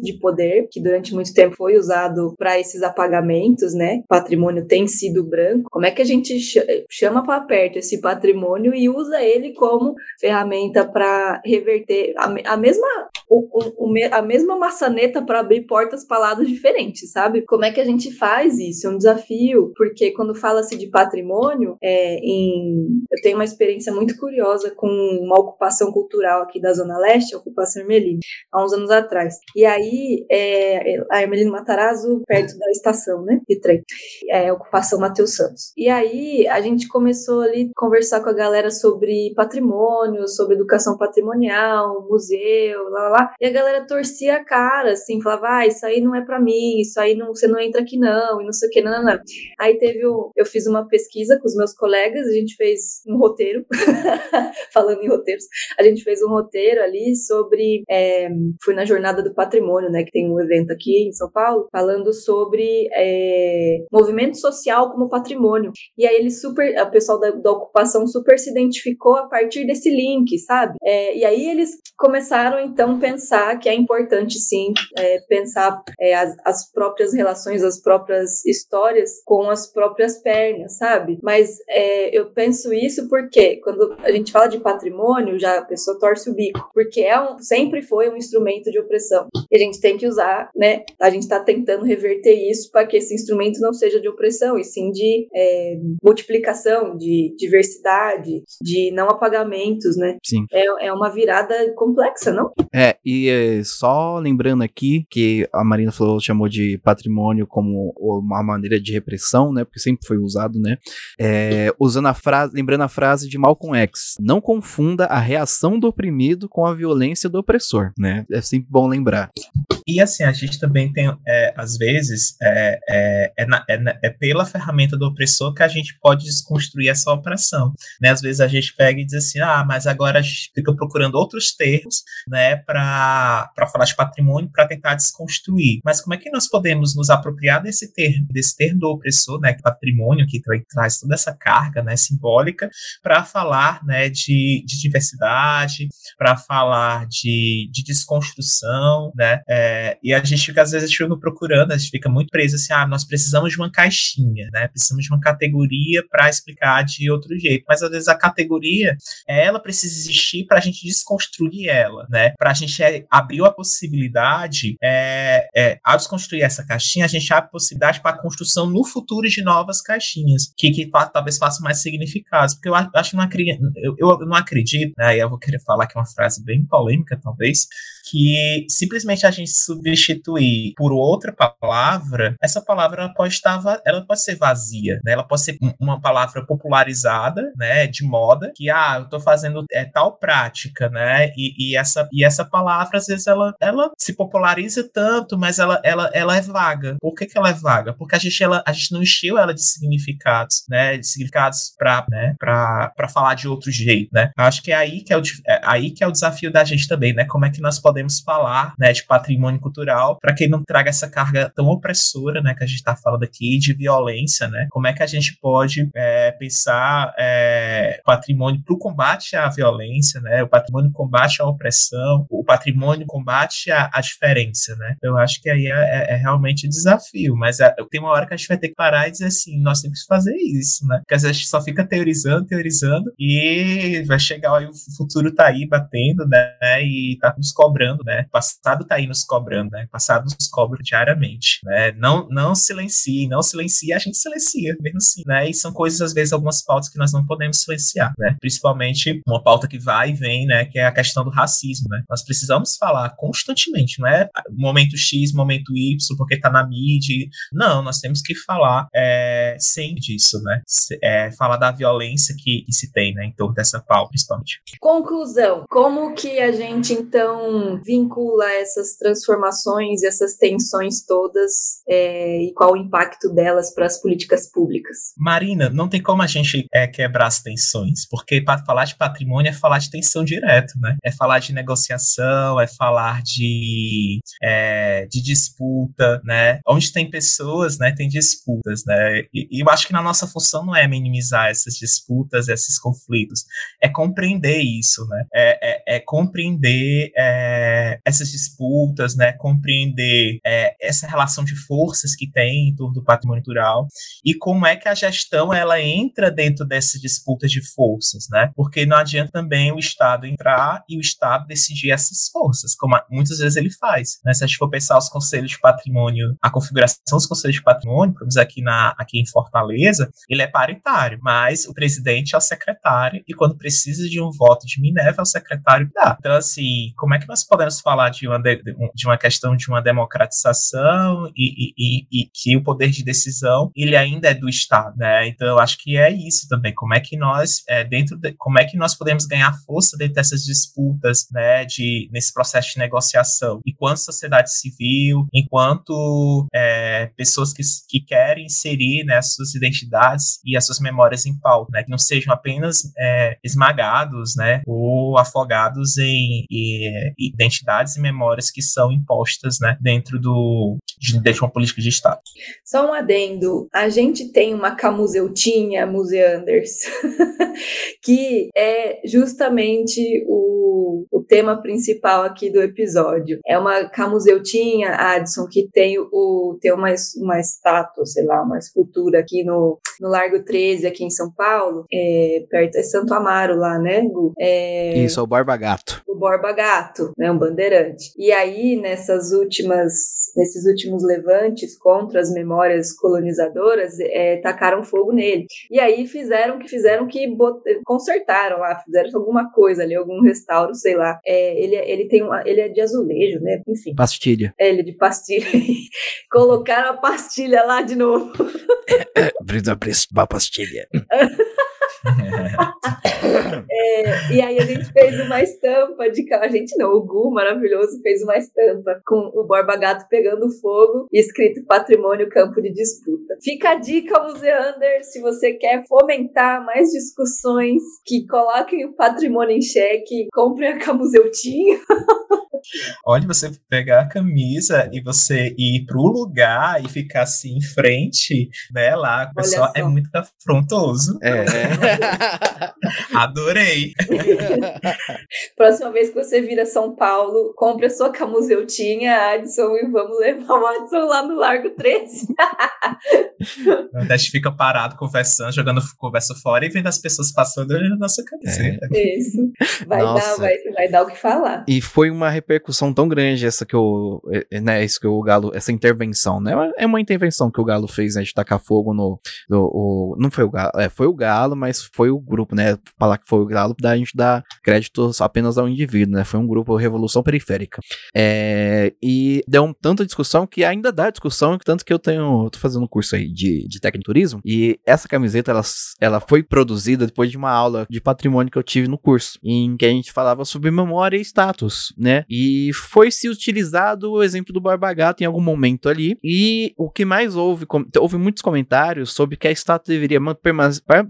de poder, que durante muito tempo foi usado para esses apagamentos, né? O patrimônio tem sido branco. Como é que a gente chama para perto esse patrimônio e usa ele como ferramenta para reverter a, a mesma o, o, a mesma maçaneta para abrir portas para lados diferentes, sabe? Como é que a gente faz isso? É um desafio, porque quando fala-se de patrimônio, é, em, eu tenho uma experiência muito curiosa com uma ocupação cultural aqui da Zona Leste, a ocupação Ermelino, há uns anos atrás. E aí, é, a Ermelino Matarazzo, perto da estação, né, de trem, é, ocupação Matheus Santos. E aí, a gente começou ali a conversar com a galera sobre patrimônio, sobre educação patrimonial, museu, lá, lá, lá. E a galera torcia a cara, assim, falava, ah, isso aí não é para mim, isso aí não, você não entra aqui não, e não sei o que, não, não, não. Aí teve, o, eu fiz uma pesquisa com os meus colegas, a gente fez um roteiro, <laughs> falando em roteiros, a gente fez um roteiro ali sobre, é, fui na Jornada do Patrimônio, né, que tem um evento aqui em São Paulo, falando sobre é, movimento social como patrimônio. E aí ele super, o pessoal da, da ocupação super se identificou a partir desse link, sabe? É, e aí eles começaram então pensar que é importante sim é, pensar é, as, as, próprias relações, as próprias histórias com as próprias pernas, sabe? Mas é, eu penso isso porque quando a gente fala de patrimônio, já a pessoa torce o bico, porque é um, sempre foi um instrumento de opressão. E a gente tem que usar, né? A gente está tentando reverter isso para que esse instrumento não seja de opressão, e sim de é, multiplicação, de diversidade, de não apagamentos, né? Sim. É, é uma virada complexa, não? E é, só lembrando aqui que a Marina falou, chamou de patrimônio como uma maneira de repressão, né? Porque sempre foi usado, né? É, usando a frase, lembrando a frase de Malcolm X: não confunda a reação do oprimido com a violência do opressor, né? É sempre bom lembrar. E assim, a gente também tem, é, às vezes, é, é, é, na, é, é, pela ferramenta do opressor que a gente pode desconstruir essa opressão. Né? Às vezes a gente pega e diz assim, ah, mas agora a gente fica procurando outros termos né, para falar de patrimônio para tentar desconstruir. Mas como é que nós podemos nos apropriar desse termo, desse termo do opressor, né, patrimônio, que traz toda essa carga né, simbólica, para falar né, de, de diversidade, para falar de, de desconstrução, né? É, É, e a gente fica, às vezes, fica procurando, a gente fica muito preso assim, ah, nós precisamos de uma caixinha, né? Precisamos de uma categoria para explicar de outro jeito. Mas às vezes a categoria, ela precisa existir para a gente desconstruir ela, né? Para a gente é, abrir a possibilidade, é, é, ao desconstruir essa caixinha, a gente abre a possibilidade para a construção no futuro de novas caixinhas, que, que talvez façam mais significados. Porque eu acho que não acredito, eu, eu não acredito, né? Eu vou querer falar que é uma frase bem polêmica, talvez, que simplesmente a gente substituir por outra palavra, essa palavra pode estar, ela pode ser vazia, né? Ela pode ser uma palavra popularizada, né? De moda, que ah, eu tô fazendo é, tal prática, né? E, e, essa e essa palavra às vezes ela, ela se populariza tanto, mas ela, ela, ela é vaga. Por que, que ela é vaga? Porque a gente ela, a gente não encheu ela de significados, né? De significados para né? Para falar de outro jeito, né? Acho que é aí que é o é aí que é o desafio da gente também, né? Como é que nós podemos podemos falar né, de patrimônio cultural para que não traga essa carga tão opressora né, que a gente está falando aqui de violência, né? Como é que a gente pode é, pensar é, patrimônio para o combate à violência, né? O patrimônio combate à opressão, o patrimônio combate à, à diferença, né? Eu acho que aí é, é, é realmente desafio, mas é, tem uma hora que a gente vai ter que parar e dizer assim, nós temos que fazer isso, né? Porque às vezes a gente só fica teorizando, teorizando e vai chegar aí o futuro tá aí batendo, né? E tá nos cobrando né? O passado está aí nos cobrando, né? O passado nos cobra diariamente, né? Não, não silencie, não silencie, a gente silencia, mesmo assim, né? E são coisas, às vezes, algumas pautas que nós não podemos silenciar, né? Principalmente uma pauta que vai e vem, né? Que é a questão do racismo, né? Nós precisamos falar constantemente, não é momento X, momento Y, porque tá na mídia. Não, nós temos que falar é, sempre disso, né? É, falar da violência que, que se tem, né? Em torno dessa pauta, principalmente. Conclusão. Como que a gente, então, vincula essas transformações e essas tensões todas é, e qual o impacto delas para as políticas públicas? Marina, não tem como a gente é, quebrar as tensões, porque para falar de patrimônio é falar de tensão direto, né? É falar de negociação, é falar de, é, de disputa, né? Onde tem pessoas, né, tem disputas, né? E, e eu acho que na nossa função não é minimizar essas disputas, esses conflitos, é compreender isso, né? É, é, é compreender é, essas disputas, né, compreender é, essa relação de forças que tem em torno do patrimônio cultural e como é que a gestão ela entra dentro dessa disputa de forças, né? Porque não adianta também o Estado entrar e o Estado decidir essas forças, como muitas vezes ele faz. Né? Se a gente for pensar os conselhos de patrimônio, a configuração dos conselhos de patrimônio, vamos aqui na aqui em Fortaleza, ele é paritário, mas o presidente é o secretário e quando precisa de um voto de Minerva é o secretário que dá. Então assim, como é que nós podemos falar de uma, de, de uma questão de uma democratização e, e, e, que o poder de decisão ele ainda é do Estado, né? Então eu acho que é isso também. Como é que nós é, dentro de, como é que nós podemos ganhar força dentro dessas disputas, né? De nesse processo de negociação, enquanto sociedade civil, enquanto é, pessoas que, que querem inserir né, as suas identidades e as suas memórias em pauta, né? Que não sejam apenas é, esmagados, né? Ou afogados em, em identidades e memórias que são impostas né, dentro do, de, de uma política de Estado. Só um adendo, a gente tem uma camuseutinha, Museanders, <laughs> <laughs> que é justamente o, o tema principal aqui do episódio. É uma camuseutinha, Adson, que tem, o, tem uma, uma estátua, sei lá, uma escultura aqui no, no Largo 13, aqui em São Paulo, é, perto, é Santo Amaro lá, né, Gu? É, Isso, é o Borba Gato. O Borba Gato, né, um bandeirante. E aí, nessas últimas, nesses últimos levantes contra as memórias colonizadoras, é, tacaram fogo nele. E aí fizeram que fizeram que bot... consertaram lá, fizeram alguma coisa ali, algum restauro, sei lá. É, ele, ele tem uma, ele é de azulejo, né? Enfim. Pastilha. É, ele é de pastilha. <laughs> Colocaram a pastilha lá de novo. <laughs> Brisa uma pastilha. <laughs> <laughs> é, e aí a gente fez uma estampa de a gente não, o Gu maravilhoso fez uma estampa com o Borba Gato pegando fogo e escrito Patrimônio Campo de Disputa. Fica a dica, Museander, se você quer fomentar mais discussões que coloquem o patrimônio em xeque, compre a Camuseutinho. <laughs> Olha, você pegar a camisa e você ir pro lugar e ficar assim em frente, né? Lá, o pessoal é muito afrontoso. É. <laughs> <laughs> Adorei. <laughs> Próxima vez que você vir a São Paulo, compre a sua camuseutinha, Adson, e vamos levar o Adson lá no Largo 13. a gente fica parado conversando, jogando conversa fora e vendo as pessoas passando na nossa camiseta. É. Isso. Vai dar, vai, vai dar o que falar. E foi uma repercussão tão grande essa que o, é, né, isso que o Galo, essa intervenção, né? É uma intervenção que o Galo fez, né, de tacar fogo no, no o, não foi o Galo, é, foi o Galo, mas foi o grupo, né? Falar que foi o Galo, da gente dar crédito apenas ao indivíduo, né? Foi um grupo Revolução Periférica. É, e deu tanta discussão que ainda dá discussão, tanto que eu tenho, tô fazendo um curso aí de, de técnico turismo, e essa camiseta, ela, ela foi produzida depois de uma aula de patrimônio que eu tive no curso, em que a gente falava sobre memória e status, né? E foi se utilizado o exemplo do Barba Gato em algum momento ali, e o que mais houve, houve muitos comentários sobre que a estátua deveria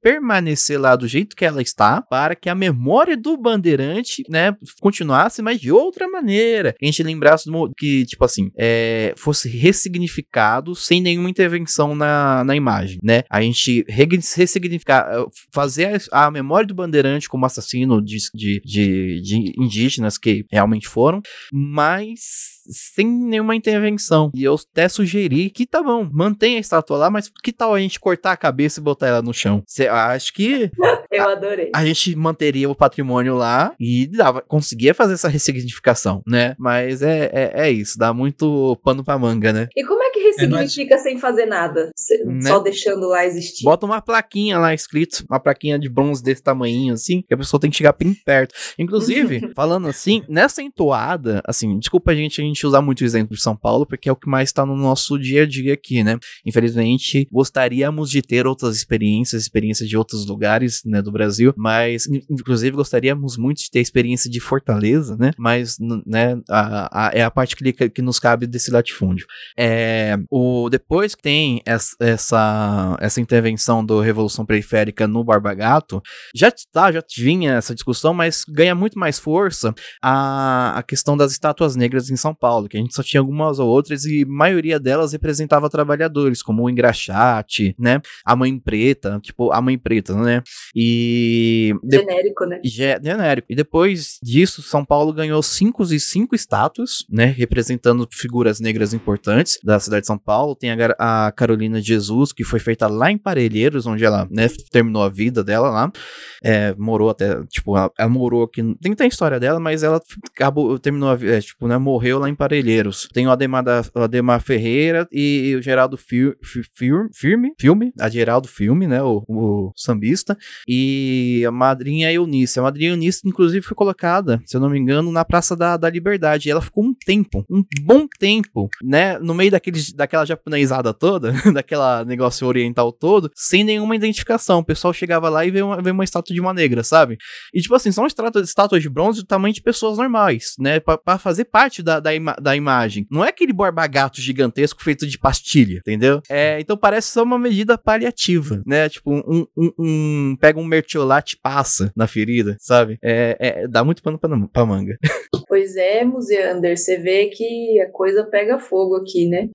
permanecer lá do jeito que ela está, para que a memória do bandeirante, né, continuasse, mas de outra maneira. A gente lembrasse do, que, tipo assim, é, fosse ressignificado sem nenhuma intervenção na, na imagem, né? A gente ressignificar, fazer a, a memória do bandeirante como assassino de, de, de, de indígenas que realmente foram, mas sem nenhuma intervenção. E eu até sugeri que tá bom, mantenha a estátua lá, mas que tal a gente cortar a cabeça e botar ela no chão? Cê, acho que. <laughs> eu adorei. A, a, gente manteria o patrimônio lá e dava, conseguia fazer essa ressignificação, né? Mas é, é, é isso, dá muito pano pra manga, né? E como é que ressignifica sem fazer nada? Né? Só deixando lá existir? Bota uma plaquinha lá escrito, uma plaquinha de bronze desse tamanho, assim, que a pessoa tem que chegar bem perto. Inclusive, <laughs> falando assim, nessa entoada, assim, desculpa a gente, a gente gente usar muito o exemplo de São Paulo, porque é o que mais está no nosso dia a dia aqui, né? Infelizmente, gostaríamos de ter outras experiências, experiências de outros lugares, né, do Brasil, mas, inclusive, gostaríamos muito de ter a experiência de Fortaleza, né? Mas, né, a, a, é a parte que, que nos cabe desse latifúndio. É, o, depois que tem essa, essa, essa intervenção do Revolução Periférica no Barbagato, já tá, já vinha essa discussão, mas ganha muito mais força a, a questão das estátuas negras em São Paulo. Que a gente só tinha algumas ou outras e a maioria delas representava trabalhadores, como o engraxate, né? A mãe preta, tipo, a mãe preta, né? E. Genérico, né? Genérico. E depois disso, São Paulo ganhou cinco e cinco estátuas, né? Representando figuras negras importantes da cidade de São Paulo. Tem a, a Carolina Jesus, que foi feita lá em Parelheiros, onde ela, né, terminou a vida dela lá. É, morou até, tipo, ela, ela morou aqui. Tem que ter a história dela, mas ela acabou, terminou a vida, é, tipo, né, morreu lá em Parelheiros. Tem o Ademar, da, o Ademar Ferreira e o Geraldo Fir, Fir, Firme, filme, a Geraldo Filme, né, o, o sambista, e a madrinha Eunice. A madrinha Eunice, inclusive, foi colocada, se eu não me engano, na Praça da, da Liberdade. E ela ficou um tempo, um bom tempo, né, no meio daqueles, daquela japonesada toda, <laughs> daquela negócio oriental todo, sem nenhuma identificação. O pessoal chegava lá e vê uma, uma estátua de uma negra, sabe? E, tipo assim, são estátuas, estátuas de bronze do tamanho de pessoas normais, né, para fazer parte da, da, ima da imagem. Não é aquele borba-gato gigantesco feito de pastilha, entendeu? É, então parece só uma medida paliativa, né? Tipo, um, um, um pega um mertiolate passa na ferida, sabe? É, é dá muito pano pra, pra manga. <laughs> Pois é, Museander, você vê que a coisa pega fogo aqui, né?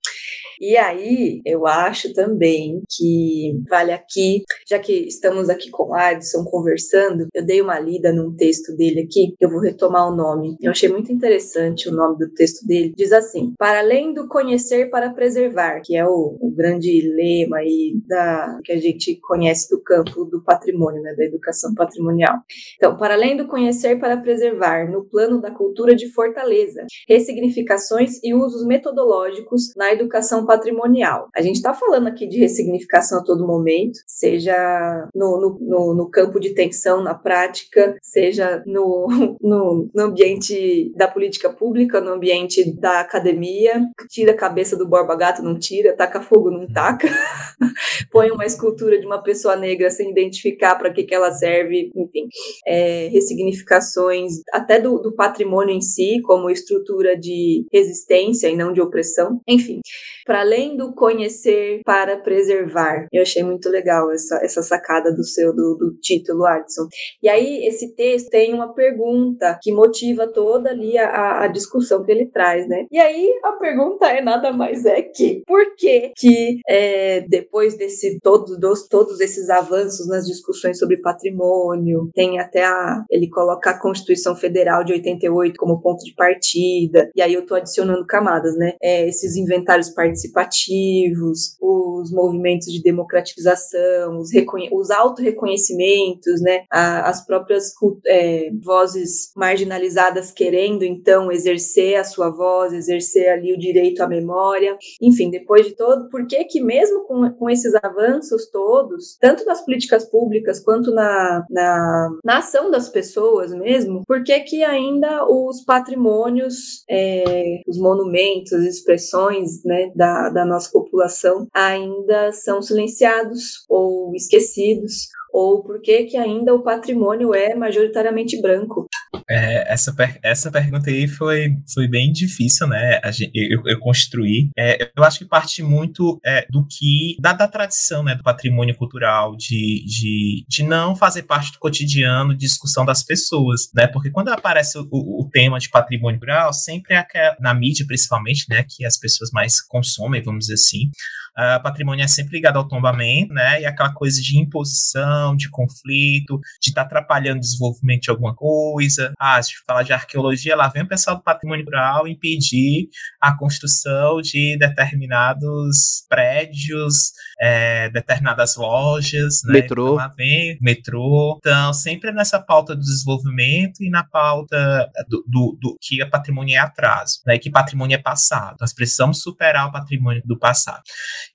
E aí, eu acho também que vale aqui, já que estamos aqui com o Adson conversando, eu dei uma lida num texto dele aqui, eu vou retomar o nome. Eu achei muito interessante o nome do texto dele. Diz assim: Para além do conhecer para preservar, que é o, o grande lema aí da, que a gente conhece do campo do patrimônio, né, da educação patrimonial. Então, para além do conhecer para preservar, no plano da cultura de Fortaleza, ressignificações e usos metodológicos na educação patrimonial. A gente está falando aqui de ressignificação a todo momento, seja no, no, no, no campo de tensão, na prática, seja no, <laughs> no, no, ambiente da política pública, no ambiente da academia. Tira a cabeça do Borba Gato, não tira, taca fogo, não taca. <laughs> Põe uma escultura de uma pessoa negra sem identificar para que, que ela serve, enfim. É, ressignificações até do, do patrimônio em si, como estrutura de resistência e não de opressão. Enfim, para além do conhecer para preservar. Eu achei muito legal essa, essa sacada do seu do, do título, Adson. E aí esse texto tem uma pergunta que motiva toda ali a, a discussão que ele traz, né? E aí a pergunta é nada mais é que por que que é, depois desse todos dos, todos esses avanços nas discussões sobre patrimônio, tem até a ele coloca a Constituição Federal de 88 como ponto de partida. E aí eu tô adicionando camadas, né? É, esses inventários participativos, os movimentos de democratização, os, os auto-reconhecimentos, né? As próprias é, vozes marginalizadas querendo, então, exercer a sua voz, exercer ali o direito à memória. Enfim, depois de todo, por que que mesmo com, com esses avanços todos, tanto nas políticas públicas quanto na, na, na ação das pessoas mesmo, por que que ainda os patrimônios, é, os monumentos, as expressões né, da, da nossa população ainda são silenciados ou esquecidos ou por que que ainda o patrimônio é majoritariamente branco? É, essa, per essa pergunta aí foi, foi bem difícil, né? Gente, eu, eu construí. É, eu acho que parte muito é, do que. Da, da tradição, né? Do patrimônio cultural, de, de, de não fazer parte do cotidiano de discussão das pessoas, né? Porque quando aparece o, o, tema de patrimônio cultural, sempre é na mídia, principalmente, né? Que as pessoas mais consomem, vamos dizer assim. Uh, patrimônio é sempre ligado ao tombamento, né? E aquela coisa de imposição, de conflito, de estar tá atrapalhando o desenvolvimento de alguma coisa. Ah, se falar de arqueologia, lá vem o pessoal do patrimônio rural impedir a construção de determinados prédios, é, determinadas lojas, né? Metrô. Então, lá vem metrô. Então, sempre nessa pauta do desenvolvimento e na pauta do, do, do que a patrimônio é atraso, né? Que patrimônio é passado. Nós precisamos superar o patrimônio do passado.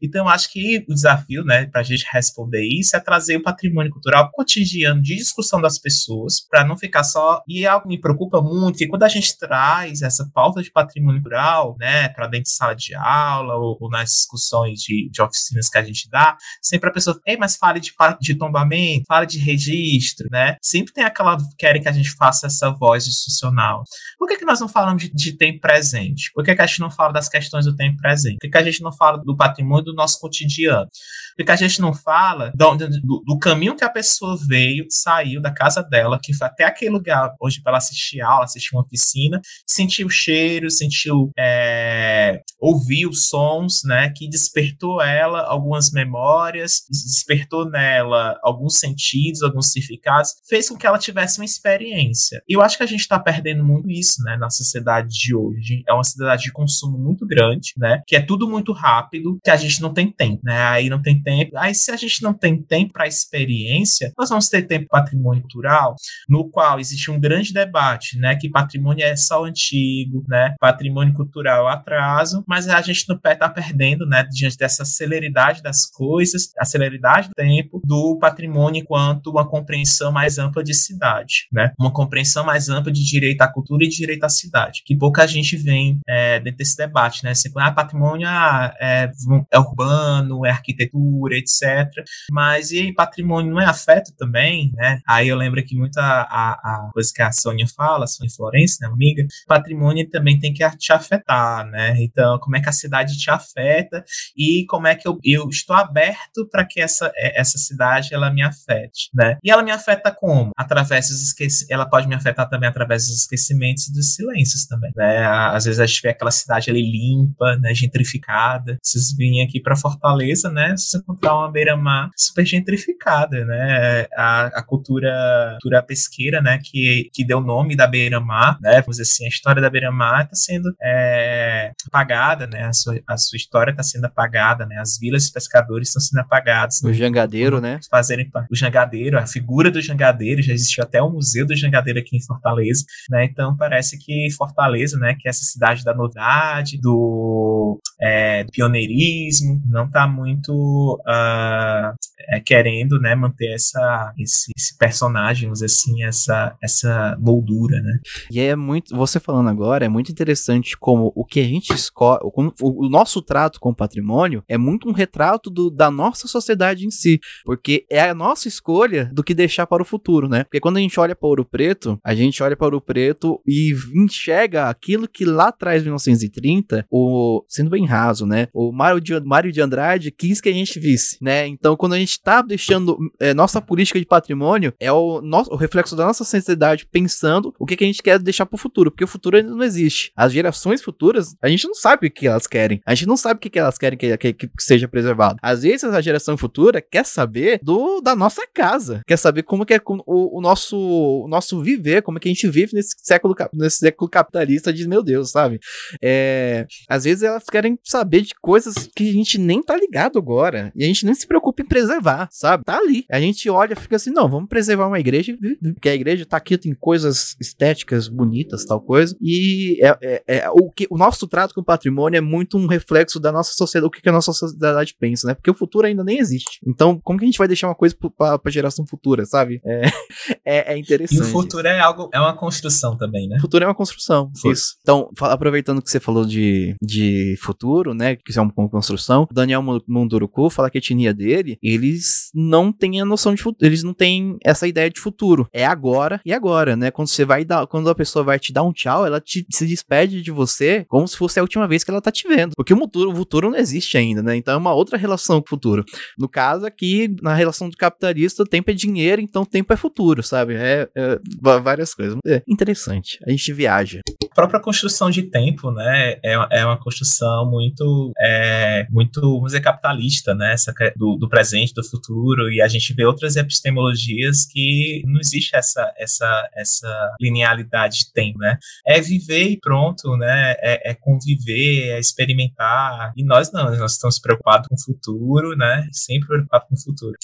Então, acho que o desafio, né, para a gente responder isso é trazer o patrimônio cultural cotidiano de discussão das pessoas, para não ficar só. E é algo que me preocupa muito, que quando a gente traz essa pauta de patrimônio cultural, né, para dentro de sala de aula ou, ou, nas discussões de, de oficinas que a gente dá, sempre a pessoa, ei, mas fale de, de tombamento, fale de registro, né? Sempre tem aquela querem que a gente faça essa voz institucional. Por que, que nós não falamos de, de tempo presente? Por que, que a gente não fala das questões do tempo presente? Por que, que a gente não fala do patrimônio do nosso cotidiano. Porque a gente não fala do, do, do, caminho que a pessoa veio, saiu da casa dela, que foi até aquele lugar hoje para ela assistir aula, assistir uma oficina, sentiu cheiro, sentiu, é, ouviu sons, né, que despertou ela algumas memórias, despertou nela alguns sentidos, alguns significados, fez com que ela tivesse uma experiência. E eu acho que a gente está perdendo muito isso, né, na sociedade de hoje. É uma sociedade de consumo muito grande, né, que é tudo muito rápido, que a gente não tem tempo, né, aí não tem tempo. Aí, se a gente não tem tempo para experiência, nós vamos ter tempo patrimônio cultural, no qual existe um grande debate, né? Que patrimônio é só antigo, né? Patrimônio cultural é atraso, mas a gente não está perdendo, né? Diante dessa celeridade das coisas, a celeridade do tempo, do patrimônio enquanto uma compreensão mais ampla de cidade, né? Uma compreensão mais ampla de direito à cultura e direito à cidade, que pouca gente vem é, dentro desse debate, né? Sempre, ah, patrimônio ah, é, é urbano, é arquitetura, etc. Mas e patrimônio não é afeto também, né? Aí eu lembro aqui muito a, a, a coisa que a Sônia fala, a Sônia Florença, né, amiga, patrimônio também tem que te afetar, né? Então, como é que a cidade te afeta e como é que eu, eu estou aberto para que essa, é, essa cidade ela me afete, né? E ela me afeta como? Através dos esquecimentos, ela pode me afetar também através dos esquecimentos e dos silêncios também, né? Às vezes a gente vê aquela cidade ali limpa, né, gentrificada. Vocês vêm aqui para Fortaleza, né? Você encontrar uma beira-mar super gentrificada, né? A, a cultura, cultura pesqueira, né? Que, que deu nome da beira-mar, né? Vamos dizer assim, a história da beira-mar está sendo é, apagada, né? A sua, a sua história está sendo apagada, né? As vilas de pescadores estão sendo apagadas. O jangadeiro, né? Fazerem o jangadeiro, a figura do jangadeiro, já existiu até o museu do jangadeiro aqui em Fortaleza, né? Então parece que Fortaleza, né? Que é essa cidade da novidade, do, é, pioneirismo, não está muito uh, é, querendo né, manter essa, esse, esse, personagem, vamos dizer assim, essa, essa moldura, né? E é muito, você falando agora, é muito interessante como o que a gente escolhe, o, o nosso trato com o patrimônio é muito um retrato do, da nossa sociedade em si, porque é a nossa escolha do que deixar para o futuro, né? Porque quando a gente olha para o Ouro Preto, a gente olha para o Ouro Preto e enxerga aquilo que lá atrás, em 1930, o, sendo bem raso, né? O Mário de, Mário de Andrade quis que a gente visse, né? Então, quando a gente tá deixando é, nossa política de patrimônio, é o, nosso, o reflexo da nossa sensibilidade pensando o que, que a gente quer deixar pro futuro, porque o futuro ainda não existe. As gerações futuras, a gente não sabe o que elas querem. A gente não sabe o que, elas querem que, que, que seja preservado. Às vezes, a geração futura quer saber do da nossa casa, quer saber como que é o, o nosso, o nosso viver, como é que a gente vive nesse século, nesse século capitalista de meu Deus, sabe? É, às vezes elas querem saber de coisas que a gente nem tá ligado agora. E a gente nem se preocupa em preservar, sabe? Tá ali. A gente olha fica assim, não, vamos preservar uma igreja, porque a igreja tá aqui, tem coisas estéticas bonitas, tal coisa. E é, é, é, o, que, o nosso trato com o patrimônio é muito um reflexo da nossa sociedade, o que, que a nossa sociedade pensa, né? Porque o futuro ainda nem existe. Então, como que a gente vai deixar uma coisa pra, pra geração futura, sabe? É, <laughs> é, é, interessante. E o futuro é algo, é uma construção também, né? O futuro é uma construção, isso. Então, aproveitando que você falou de, de futuro, né? Que é uma construção, Daniel Munduruku fala que a etnia dele, eles não têm a noção de futuro, eles não têm essa ideia de futuro. É agora e agora, né? Quando você vai dar, quando a pessoa vai te dar um tchau, ela te, se despede de você como se fosse a última vez que ela tá te vendo. Porque o futuro, o futuro não existe ainda, né? Então é uma outra relação com o futuro. No caso aqui, na relação do capitalista, o tempo é dinheiro, então o tempo é futuro, sabe? É, é várias coisas. É interessante. A gente viaja. A própria construção de tempo, né? É, é uma construção muito, é, muito, vamos dizer, capitalista, né? Essa, do, do presente, do futuro, e a gente vê outras epistemologias que não existe essa, essa, essa linealidade de tempo, né? É viver e pronto, né? É, é conviver, é experimentar. E nós não, nós estamos preocupados com o futuro, né? Sempre preocupados com o futuro.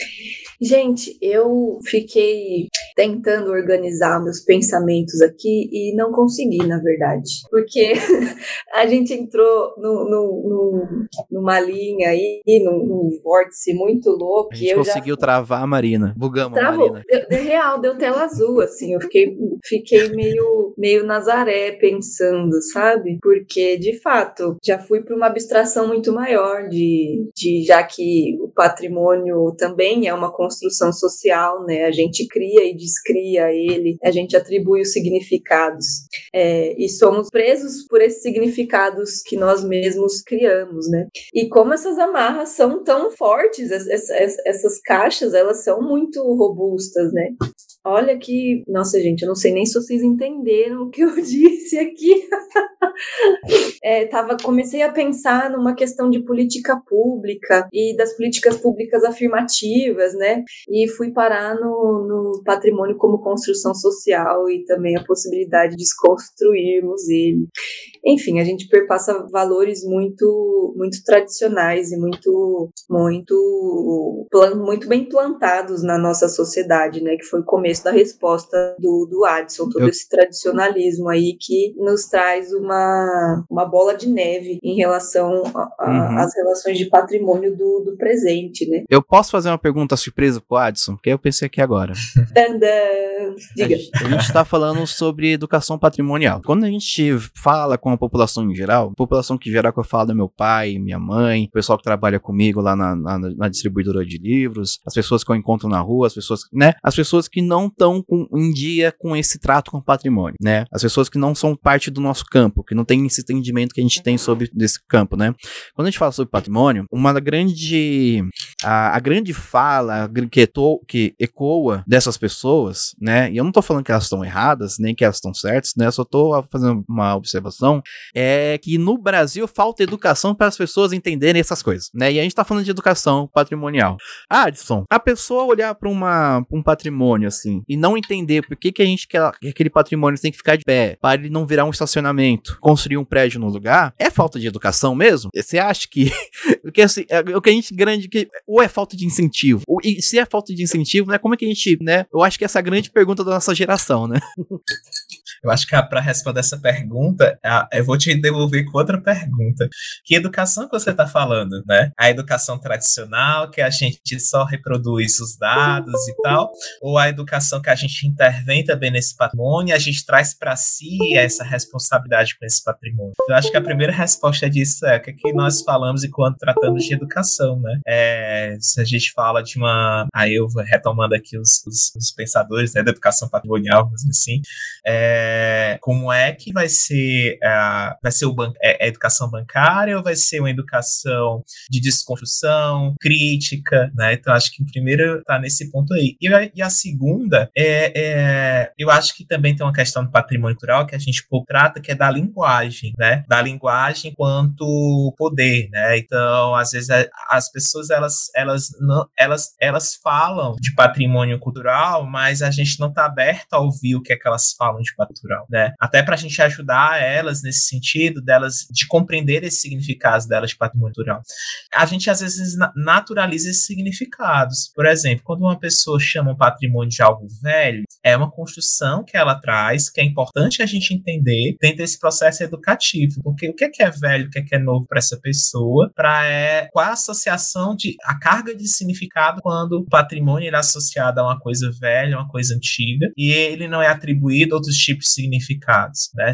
Gente, eu fiquei tentando organizar meus pensamentos aqui e não consegui, na verdade. Porque <laughs> a gente entrou no, no, no, numa linha aí, num, num vórtice muito louco. A gente conseguiu já... travar a Marina. Bugamos Travou. a Marina. Deu, deu real, deu tela azul, assim. Eu fiquei, fiquei meio, meio Nazaré pensando, sabe? Porque, de fato, já fui para uma abstração muito maior de, de já que o patrimônio também é uma construção social, né? A gente cria e descria ele, a gente atribui os significados. É, e somos presos por esses significados que nós mesmos criamos, né? E como essas amarras são tão fortes, essas, essas caixas, elas são muito robustas, né? Olha que. Nossa, gente, eu não sei nem se vocês entenderam o que eu <laughs> disse aqui. é, tava, comecei a pensar numa questão de política pública e das políticas públicas afirmativas, né? E fui parar no, no patrimônio como construção social e também a possibilidade de desconstruirmos ele. Enfim, a gente perpassa valores muito, muito tradicionais e muito, muito, muito bem plantados na nossa sociedade, né? Que foi o começo começo da resposta do, do Adson, todo Eu... esse tradicionalismo aí que nos traz uma, uma bola de neve em relação às uhum. relações de patrimônio do, do presente, né? Eu posso fazer uma pergunta surpresa pro Adson? Porque eu pensei aqui agora. <laughs> Diga. A gente está falando sobre educação patrimonial. Quando a gente fala com a população em geral, a população que geral que eu falo é meu pai, minha mãe, o pessoal que trabalha comigo lá na, na, na distribuidora de livros, as pessoas que eu encontro na rua, as pessoas, né? As pessoas que não estão em dia com esse trato com o patrimônio, né? As pessoas que não são parte do nosso campo, que não têm esse entendimento que a gente tem sobre esse campo, né? Quando a gente fala sobre patrimônio, uma grande a, a grande fala que, to, que ecoa dessas pessoas, né? E eu não tô falando que elas estão erradas, nem que elas estão certas, né? Só tô fazendo uma observação, é que no Brasil falta educação para as pessoas entenderem essas coisas, né? E a gente tá falando de educação patrimonial. Ah, Adson, a pessoa olhar para um patrimônio assim e não entender por que, que a gente quer que aquele patrimônio tem que ficar de pé para ele não virar um estacionamento, construir um prédio no lugar, é falta de educação mesmo? Você acha que <laughs> porque assim, é, o que a gente grande que ou é falta de incentivo, ou, e se é falta de incentivo, né, como é que a gente, né, eu acho que essa é a grande pergunta da nossa geração, né? <laughs> Eu acho que para responder essa pergunta, eu vou te devolver com outra pergunta. Que educação que você está falando, né? A educação tradicional, que a gente só reproduz os dados e tal, ou a educação que a gente intervém também nesse patrimônio, a gente traz para si essa responsabilidade com esse patrimônio. Eu acho que a primeira resposta disso é o que, é que nós falamos enquanto tratamos de educação, né? É, se a gente fala de uma. Aí eu retomando aqui os, os, os pensadores né, da educação patrimonial, assim, é, como é que vai ser, é, vai ser ban é, a educação bancária ou vai ser uma educação de desconstrução, crítica, né? Então acho que o primeiro está nesse ponto aí. E a, e a segunda é, é, eu acho que também tem uma questão do patrimônio cultural que a gente pouco trata, que é da linguagem, né? Da linguagem quanto poder, né? Então, às vezes as pessoas elas elas não, elas elas falam de patrimônio cultural, mas a gente não está aberto a ouvir o que é que elas falam de patrimônio cultural, né? Até para a gente ajudar elas nesse sentido delas de compreender esse significado delas de patrimônio cultural. A gente às vezes naturaliza esses significados. Por exemplo, quando uma pessoa chama um patrimônio de algo velho, é uma construção que ela traz, que é importante a gente entender dentro desse processo educativo, porque o que é, que é velho, o que é, que é novo para essa pessoa, para é, qual a associação de a carga de significado quando o patrimônio é associado a uma coisa velha, uma coisa antiga, e ele não é atribuído a outros tipos de significados, né?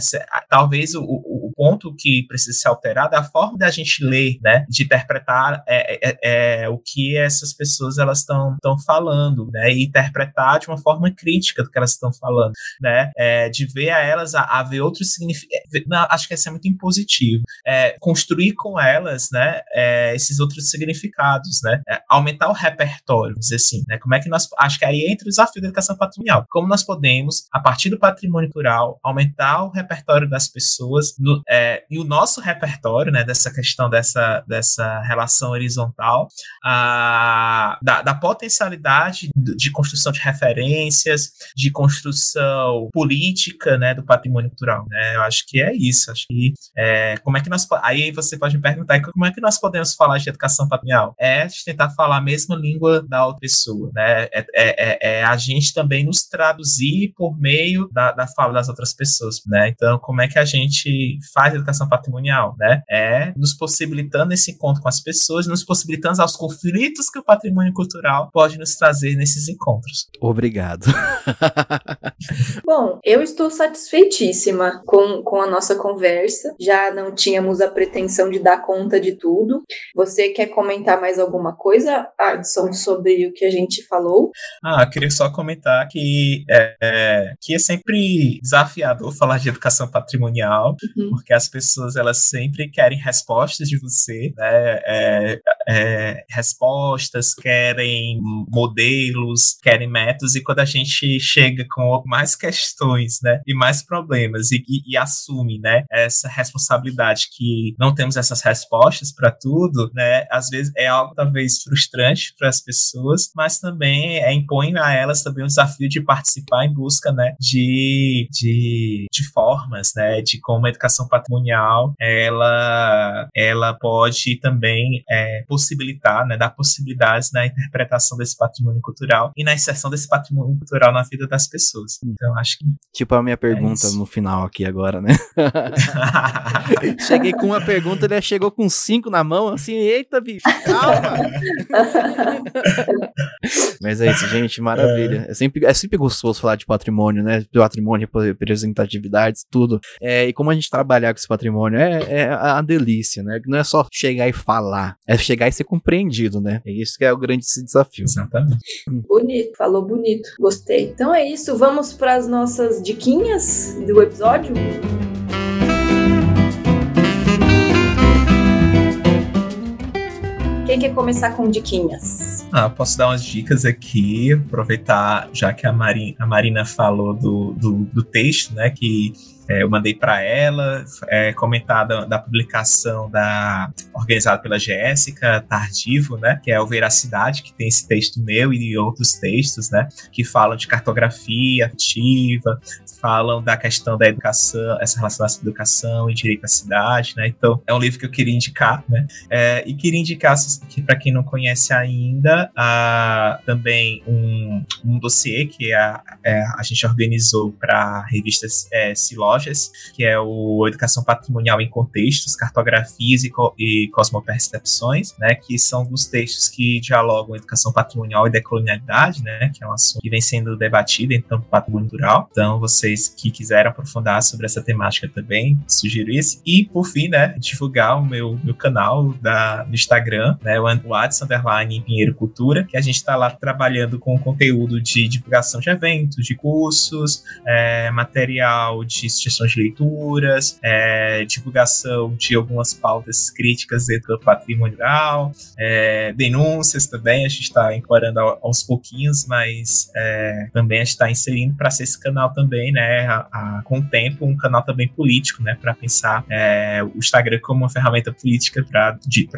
Talvez o, o, ponto que precisa ser alterado é a forma da gente ler, né? De interpretar é, é, é o que essas pessoas elas estão falando, né? E interpretar de uma forma crítica do que elas estão falando, né? É, de ver a elas a, a ver outros significados. É, acho que isso é muito impositivo. É, construir com elas, né? É, esses outros significados, né? É, aumentar o repertório, dizer assim, né? Como é que nós. Acho que aí entra o desafio da educação patrimonial. Como nós podemos, a partir do patrimônio cultural, aumentar o repertório das pessoas no, é, e o nosso repertório, né? Dessa questão dessa, dessa relação horizontal, a, da, da potencialidade de construção de referências, de construção política, né, do patrimônio cultural, né? Eu acho que é isso. Acho que é, como é que nós aí você pode me perguntar como é que nós podemos falar de educação patrimonial? É tentar falar a mesma língua da outra pessoa, né? É, é, é, é a gente também nos traduzir por meio da, da fala das outras pessoas, né? Então, como é que a gente faz educação patrimonial, né? É nos possibilitando esse encontro com as pessoas, nos possibilitando aos conflitos que o patrimônio cultural pode nos trazer nesses encontros. Obrigado. <laughs> Bom, eu estou satisfeitíssima com, com a nossa conversa. Já não tínhamos a pretensão de dar conta de tudo. Você quer comentar mais alguma coisa, Adson, sobre o que a gente falou? Ah, eu queria só comentar que é, é que é sempre desafiador falar de educação patrimonial, uhum. porque as pessoas elas sempre querem respostas de você, né? É, é, respostas, querem modelos, querem métodos, e quando a gente chega com mais questões, né, e mais problemas, e, e, e assume, né, essa responsabilidade que não temos essas respostas para tudo, né, às vezes é algo talvez frustrante para as pessoas, mas também é, impõe a elas também o desafio de participar em busca, né, de, de, de formas, né, de como a educação patrimonial ela, ela pode também é, possibilitar, né, dar possibilidades na interpretação desse patrimônio cultural e na inserção desse patrimônio cultural na vida das pessoas. Então, acho que. Tipo a minha pergunta é no final aqui agora, né? <laughs> Cheguei com uma pergunta, ele chegou com cinco na mão, assim, eita, bicho, calma! <laughs> Mas é isso, gente, maravilha. É. é, sempre, é sempre gostoso falar de patrimônio, né? Patrimônio, representatividades, tudo. É, e como a gente trabalhar com esse patrimônio é, é a delícia, né? Não é só chegar e falar, é chegar e ser compreendido, né? É isso que é o grande desafio. Exatamente. Bonito, falou bonito. Gostei. Então é isso, vamos para as nossas diquinhas do episódio. Quem quer começar com diquinhas? Ah, posso dar umas dicas aqui, aproveitar, já que a, Mari, a Marina falou do, do, do texto, né, que é, eu mandei para ela, é, da, publicação da organizada pela Jéssica Tardivo, né, que é o Veracidade, que tem esse texto meu e outros textos, né, que falam de cartografia ativa, falam da questão da educação, essa relação da educação e direito à cidade, né? Então, é um livro que eu queria indicar, né? É, e queria indicar, que, para quem não conhece ainda, a, também um, um dossiê que a, é, a gente organizou para a revista é, Que é o Educação Patrimonial em Contextos, Cartografias e, co e Cosmopercepções, né, que são dos textos que dialogam educação patrimonial e decolonialidade, né, que é um assunto que vem sendo debatido em campo patrimônio cultural. Então, vocês que quiserem aprofundar sobre essa temática também, sugiro isso. E, por fim, né, divulgar o meu, meu canal da, no Instagram, né, o Adson Underline Pinheiro Cultura, que a gente está lá trabalhando com conteúdo de divulgação de eventos, de cursos, é, material de sugestões de leituras, é, divulgação de algumas pautas críticas dentro do patrimônio rural, é, denúncias também, a gente está incorporando aos pouquinhos, mas é, também a gente está inserindo para ser esse canal também, né, a, a, com o tempo, um canal também político, né, para pensar é, o Instagram como uma ferramenta política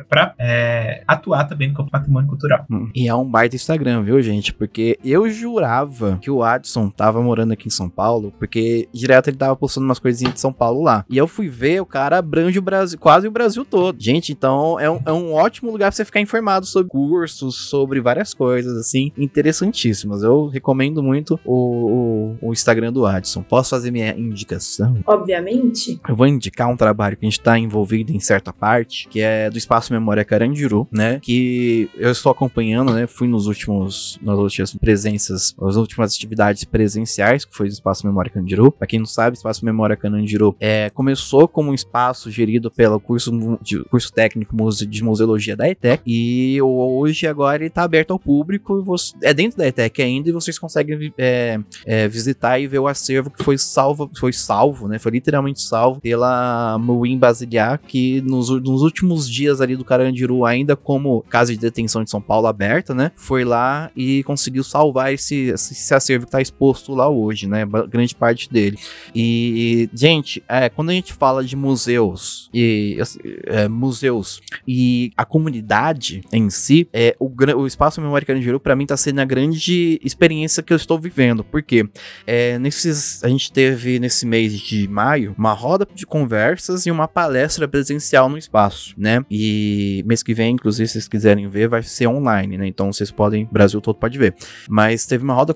para é, atuar também no patrimônio cultural. Hum, e é um baita Instagram, viu, gente? Porque eu jurava que o Adson tava morando aqui em São Paulo, porque direto ele tava postando umas coisinhas de São Paulo lá. E eu fui ver, o cara abrange o Brasil, quase o Brasil todo. Gente, então é um, é um ótimo lugar pra você ficar informado sobre cursos, sobre várias coisas, assim, interessantíssimas. Eu recomendo muito o, o, o Instagram do Adson. Posso fazer minha indicação? Obviamente. Eu vou indicar um trabalho que a gente tá envolvido em certa parte, que é do Espaço Memória Carandiru, né? Que eu estou acompanhando, né? Fui nos últimos, nas últimas presenças, nas últimas atividades presenciais, que foi do Espaço Memória Carandiru. Pra quem não sabe, Espaço Memória Carandiru é, começou como um espaço gerido pelo curso, de, curso técnico de museologia da ETEC e hoje agora ele tá aberto ao público, você, é dentro da ETEC ainda e vocês conseguem é, é, visitar e ver o acervo que foi salvo, foi salvo, né? Foi literalmente salvo pela Muim Basiliar, que nos, nos últimos dias ali do Carandiru, ainda como casa de detenção de São Paulo aberta, né? Foi lá e conseguiu salvar esse, esse acervo que tá exposto lá hoje, né? Grande parte dele. E, gente, é, quando a gente fala de museus e é, museus e a comunidade em si, é, o, o Espaço Memória Carandiru, para mim, tá sendo a grande experiência que eu estou vivendo. Porque é, nesses, a gente teve nesse mês de maio uma roda de conversas e uma palestra presencial no espaço, né? E mês que vem, inclusive, se vocês quiserem ver, vai ser online, né? Então vocês podem, Brasil todo pode ver. Mas teve uma roda,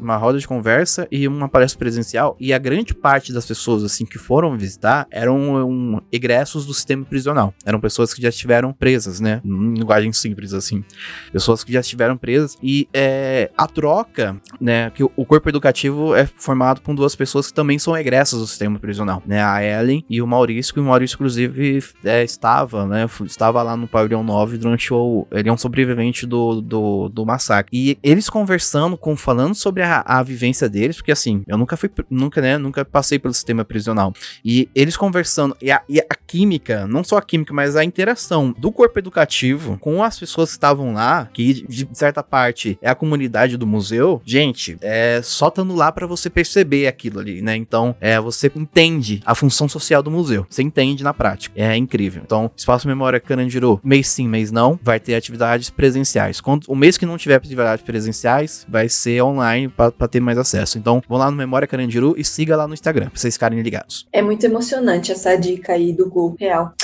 uma roda de conversa e uma palestra presencial e a grande parte das pessoas, assim, que foram visitar eram um, egressos do sistema prisional. Eram pessoas que já estiveram presas, né? Em linguagem simples, assim. Pessoas que já estiveram presas e é, a troca, né? Que o corpo educativo é formado com duas pessoas que também são egressas do sistema prisional, né? A Ellen e o Maurício, que o Maurício, inclusive, é, estava, né? Estava lá no pavilhão 9 durante o. Ele é um sobrevivente do, do, do massacre. E eles conversando, com, falando sobre a, a vivência deles, porque assim, eu nunca fui, nunca, né? Nunca passei pelo sistema prisional. E eles conversando, e a, e a química, não só a química, mas a interação do corpo educativo com as pessoas que estavam lá, que de certa parte é a comunidade do museu, gente, é só estando lá para você perceber aquilo ali, né? Então, é, você entende a função social do museu. Você entende na prática. É incrível. Então, Espaço Memória Carandiru, mês sim, mês não, vai ter atividades presenciais. Quando, o mês que não tiver atividades presenciais, vai ser online para ter mais acesso. Então, vão lá no Memória Carandiru e siga lá no Instagram, pra vocês ficarem ligados. É muito emocionante essa dica aí do Google Real.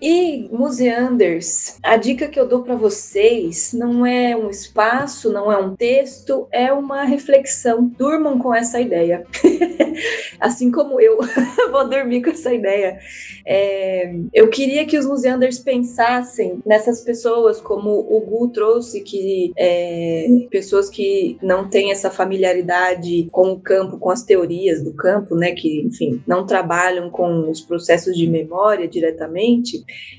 E museanders, a dica que eu dou para vocês não é um espaço, não é um texto, é uma reflexão. Durmam com essa ideia. <laughs> assim como eu <laughs> vou dormir com essa ideia. É, eu queria que os museanders pensassem nessas pessoas, como o Gu trouxe, que é, pessoas que não têm essa familiaridade com o campo, com as teorias do campo, né? Que, enfim, não trabalham com os processos de memória diretamente.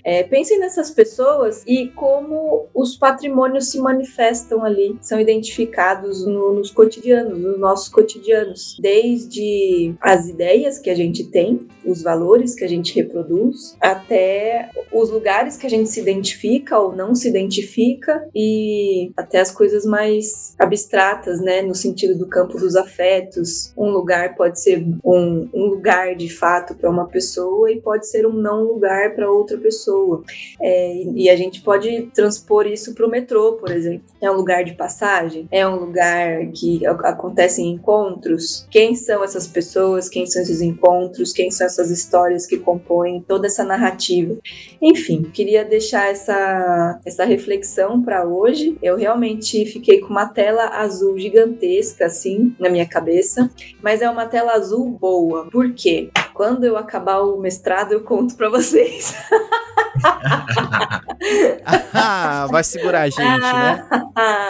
É, pensem nessas pessoas e como os patrimônios se manifestam ali, são identificados no, nos cotidianos, nos nossos cotidianos, desde as ideias que a gente tem, os valores que a gente reproduz, até os lugares que a gente se identifica ou não se identifica e até as coisas mais abstratas, né, no sentido do campo dos afetos. Um lugar pode ser um, um lugar de fato para uma pessoa e pode ser um não lugar para outra pessoa. É, e a gente pode transpor isso para o metrô, por exemplo. É um lugar de passagem? É um lugar que acontecem encontros? Quem são essas pessoas? Quem são esses encontros? Quem são essas histórias que compõem toda essa narrativa. Enfim, queria deixar essa, essa reflexão para hoje. Eu realmente fiquei com uma tela azul gigantesca, assim, na minha cabeça, mas é uma tela azul boa. Por quê? Quando eu acabar o mestrado, eu conto para vocês. <laughs> ah, vai segurar a gente, né?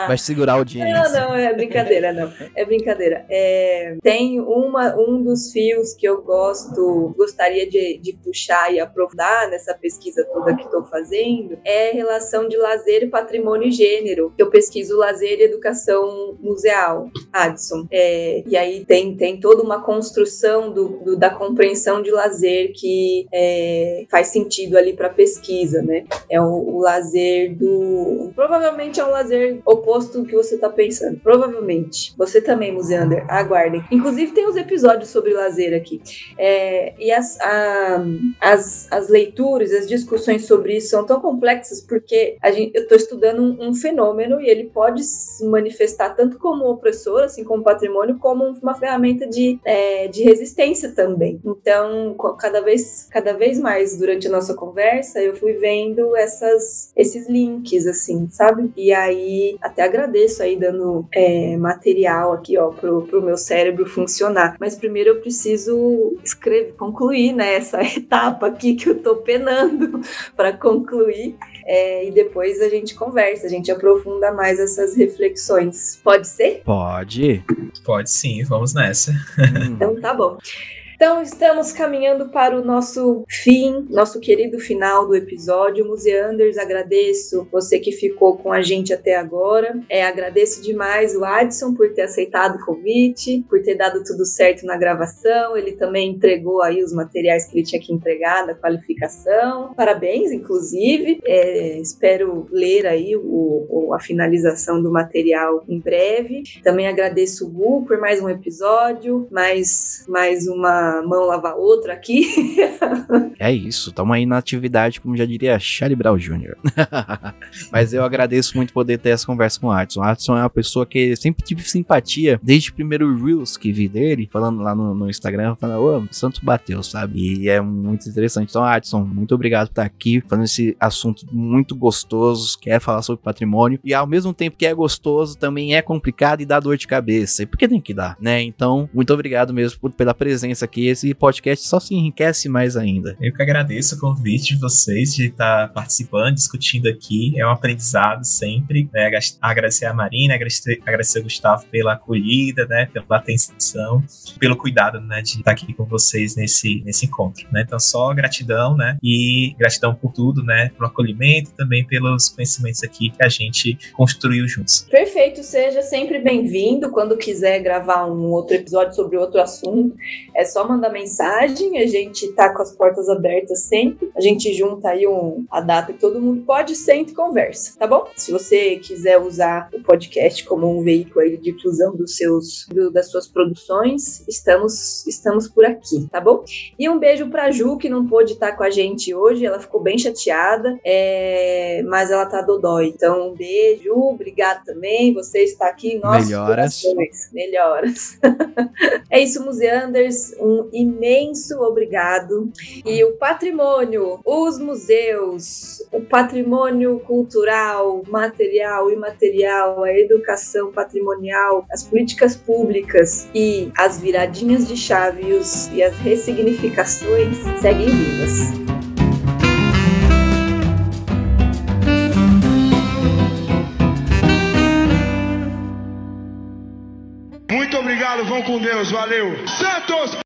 Vai segurar a audiência. Não, não, é brincadeira, não. É brincadeira. É, tem uma, um dos fios que eu gosto, gostaria de, de puxar e aprofundar nessa pesquisa toda que estou fazendo, é a relação de lazer, e patrimônio e gênero. Eu pesquiso lazer e educação museal, Adson. É, e aí tem, tem toda uma construção do, do da compreensão de lazer que é, faz sentido ali para pesquisa, né? É o, o lazer do. Provavelmente é um lazer oposto do que você está pensando. Provavelmente. Você também, Museander. Aguardem. Inclusive, tem uns episódios sobre lazer aqui. É, e as, a, as, as leituras, as discussões sobre isso são tão complexas porque a gente, eu estou estudando um, um, fenômeno e ele pode se manifestar tanto como opressor, assim como patrimônio, como uma ferramenta de, é, de resistência também. Então, cada vez, cada vez mais durante a nossa conversa, eu fui vendo essas, esses links, assim, sabe? E aí, até agradeço aí dando é, material aqui, ó, pro, pro meu cérebro funcionar. Mas primeiro eu preciso escrever, concluir, né, essa <laughs> etapa aqui que eu tô penando <laughs> para concluir. É, e depois a gente conversa, a gente aprofunda mais essas reflexões. Pode ser? Pode. Pode sim, vamos nessa. <laughs> então tá bom. Então, estamos caminhando para o nosso fim, nosso querido final do episódio. Museanders, agradeço você que ficou com a gente até agora. É, agradeço demais o Adson por ter aceitado o convite, por ter dado tudo certo na gravação. Ele também entregou aí os materiais que ele tinha que entregar da qualificação. Parabéns, inclusive. É, espero ler aí o, o, a finalização do material em breve. Também agradeço o Gu por mais um episódio, mais, mais uma mão lavar outra aqui. <laughs> é isso, estamos aí na atividade, como já diria Charlie Brown Jr. <laughs> Mas eu agradeço muito poder ter essa conversa com o Adson. O Adson é uma pessoa que sempre tive simpatia, desde o primeiro Reels que vi dele, falando lá no, no Instagram, falando, ô, Santos bateu, sabe? E é muito interessante. Então, Adson, muito obrigado por estar aqui, falando esse assunto muito gostoso, quer falar sobre patrimônio, e ao mesmo tempo que é gostoso, também é complicado e dá dor de cabeça. E por que tem que dar, né? Então, muito obrigado mesmo por, pela presença aqui aqui, esse podcast só se enriquece mais ainda. Eu que agradeço o convite de vocês de estar participando, discutindo aqui. É um aprendizado sempre. Né? Agradecer a Marina, agradecer, agradecer ao Gustavo pela acolhida, né? pela atenção, pelo cuidado né? de estar aqui com vocês nesse, nesse encontro. Né? Então, só gratidão, né? E gratidão por tudo, né? Pelo acolhimento e também pelos conhecimentos aqui que a gente construiu juntos. Perfeito, seja sempre bem-vindo. Quando quiser gravar um outro episódio sobre outro assunto, é só mandar mensagem, a gente tá com as portas abertas sempre. A gente junta aí um, a data que todo mundo pode, senta e conversa, tá bom? Se você quiser usar o podcast como um veículo aí de difusão dos seus, do, das suas produções, estamos, estamos por aqui, tá bom? E um beijo pra Ju, que não pôde estar com a gente hoje, ela ficou bem chateada, é, mas ela tá dodói. Então, um beijo, obrigado também, você está aqui em nossos Melhoras. corações. Melhoras. <laughs> é isso, Museanders, um um imenso obrigado. E o patrimônio, os museus, o patrimônio cultural, material, imaterial, a educação patrimonial, as políticas públicas e as viradinhas de chave e as ressignificações seguem vivas. Muito obrigado, vão com Deus, valeu. Santos!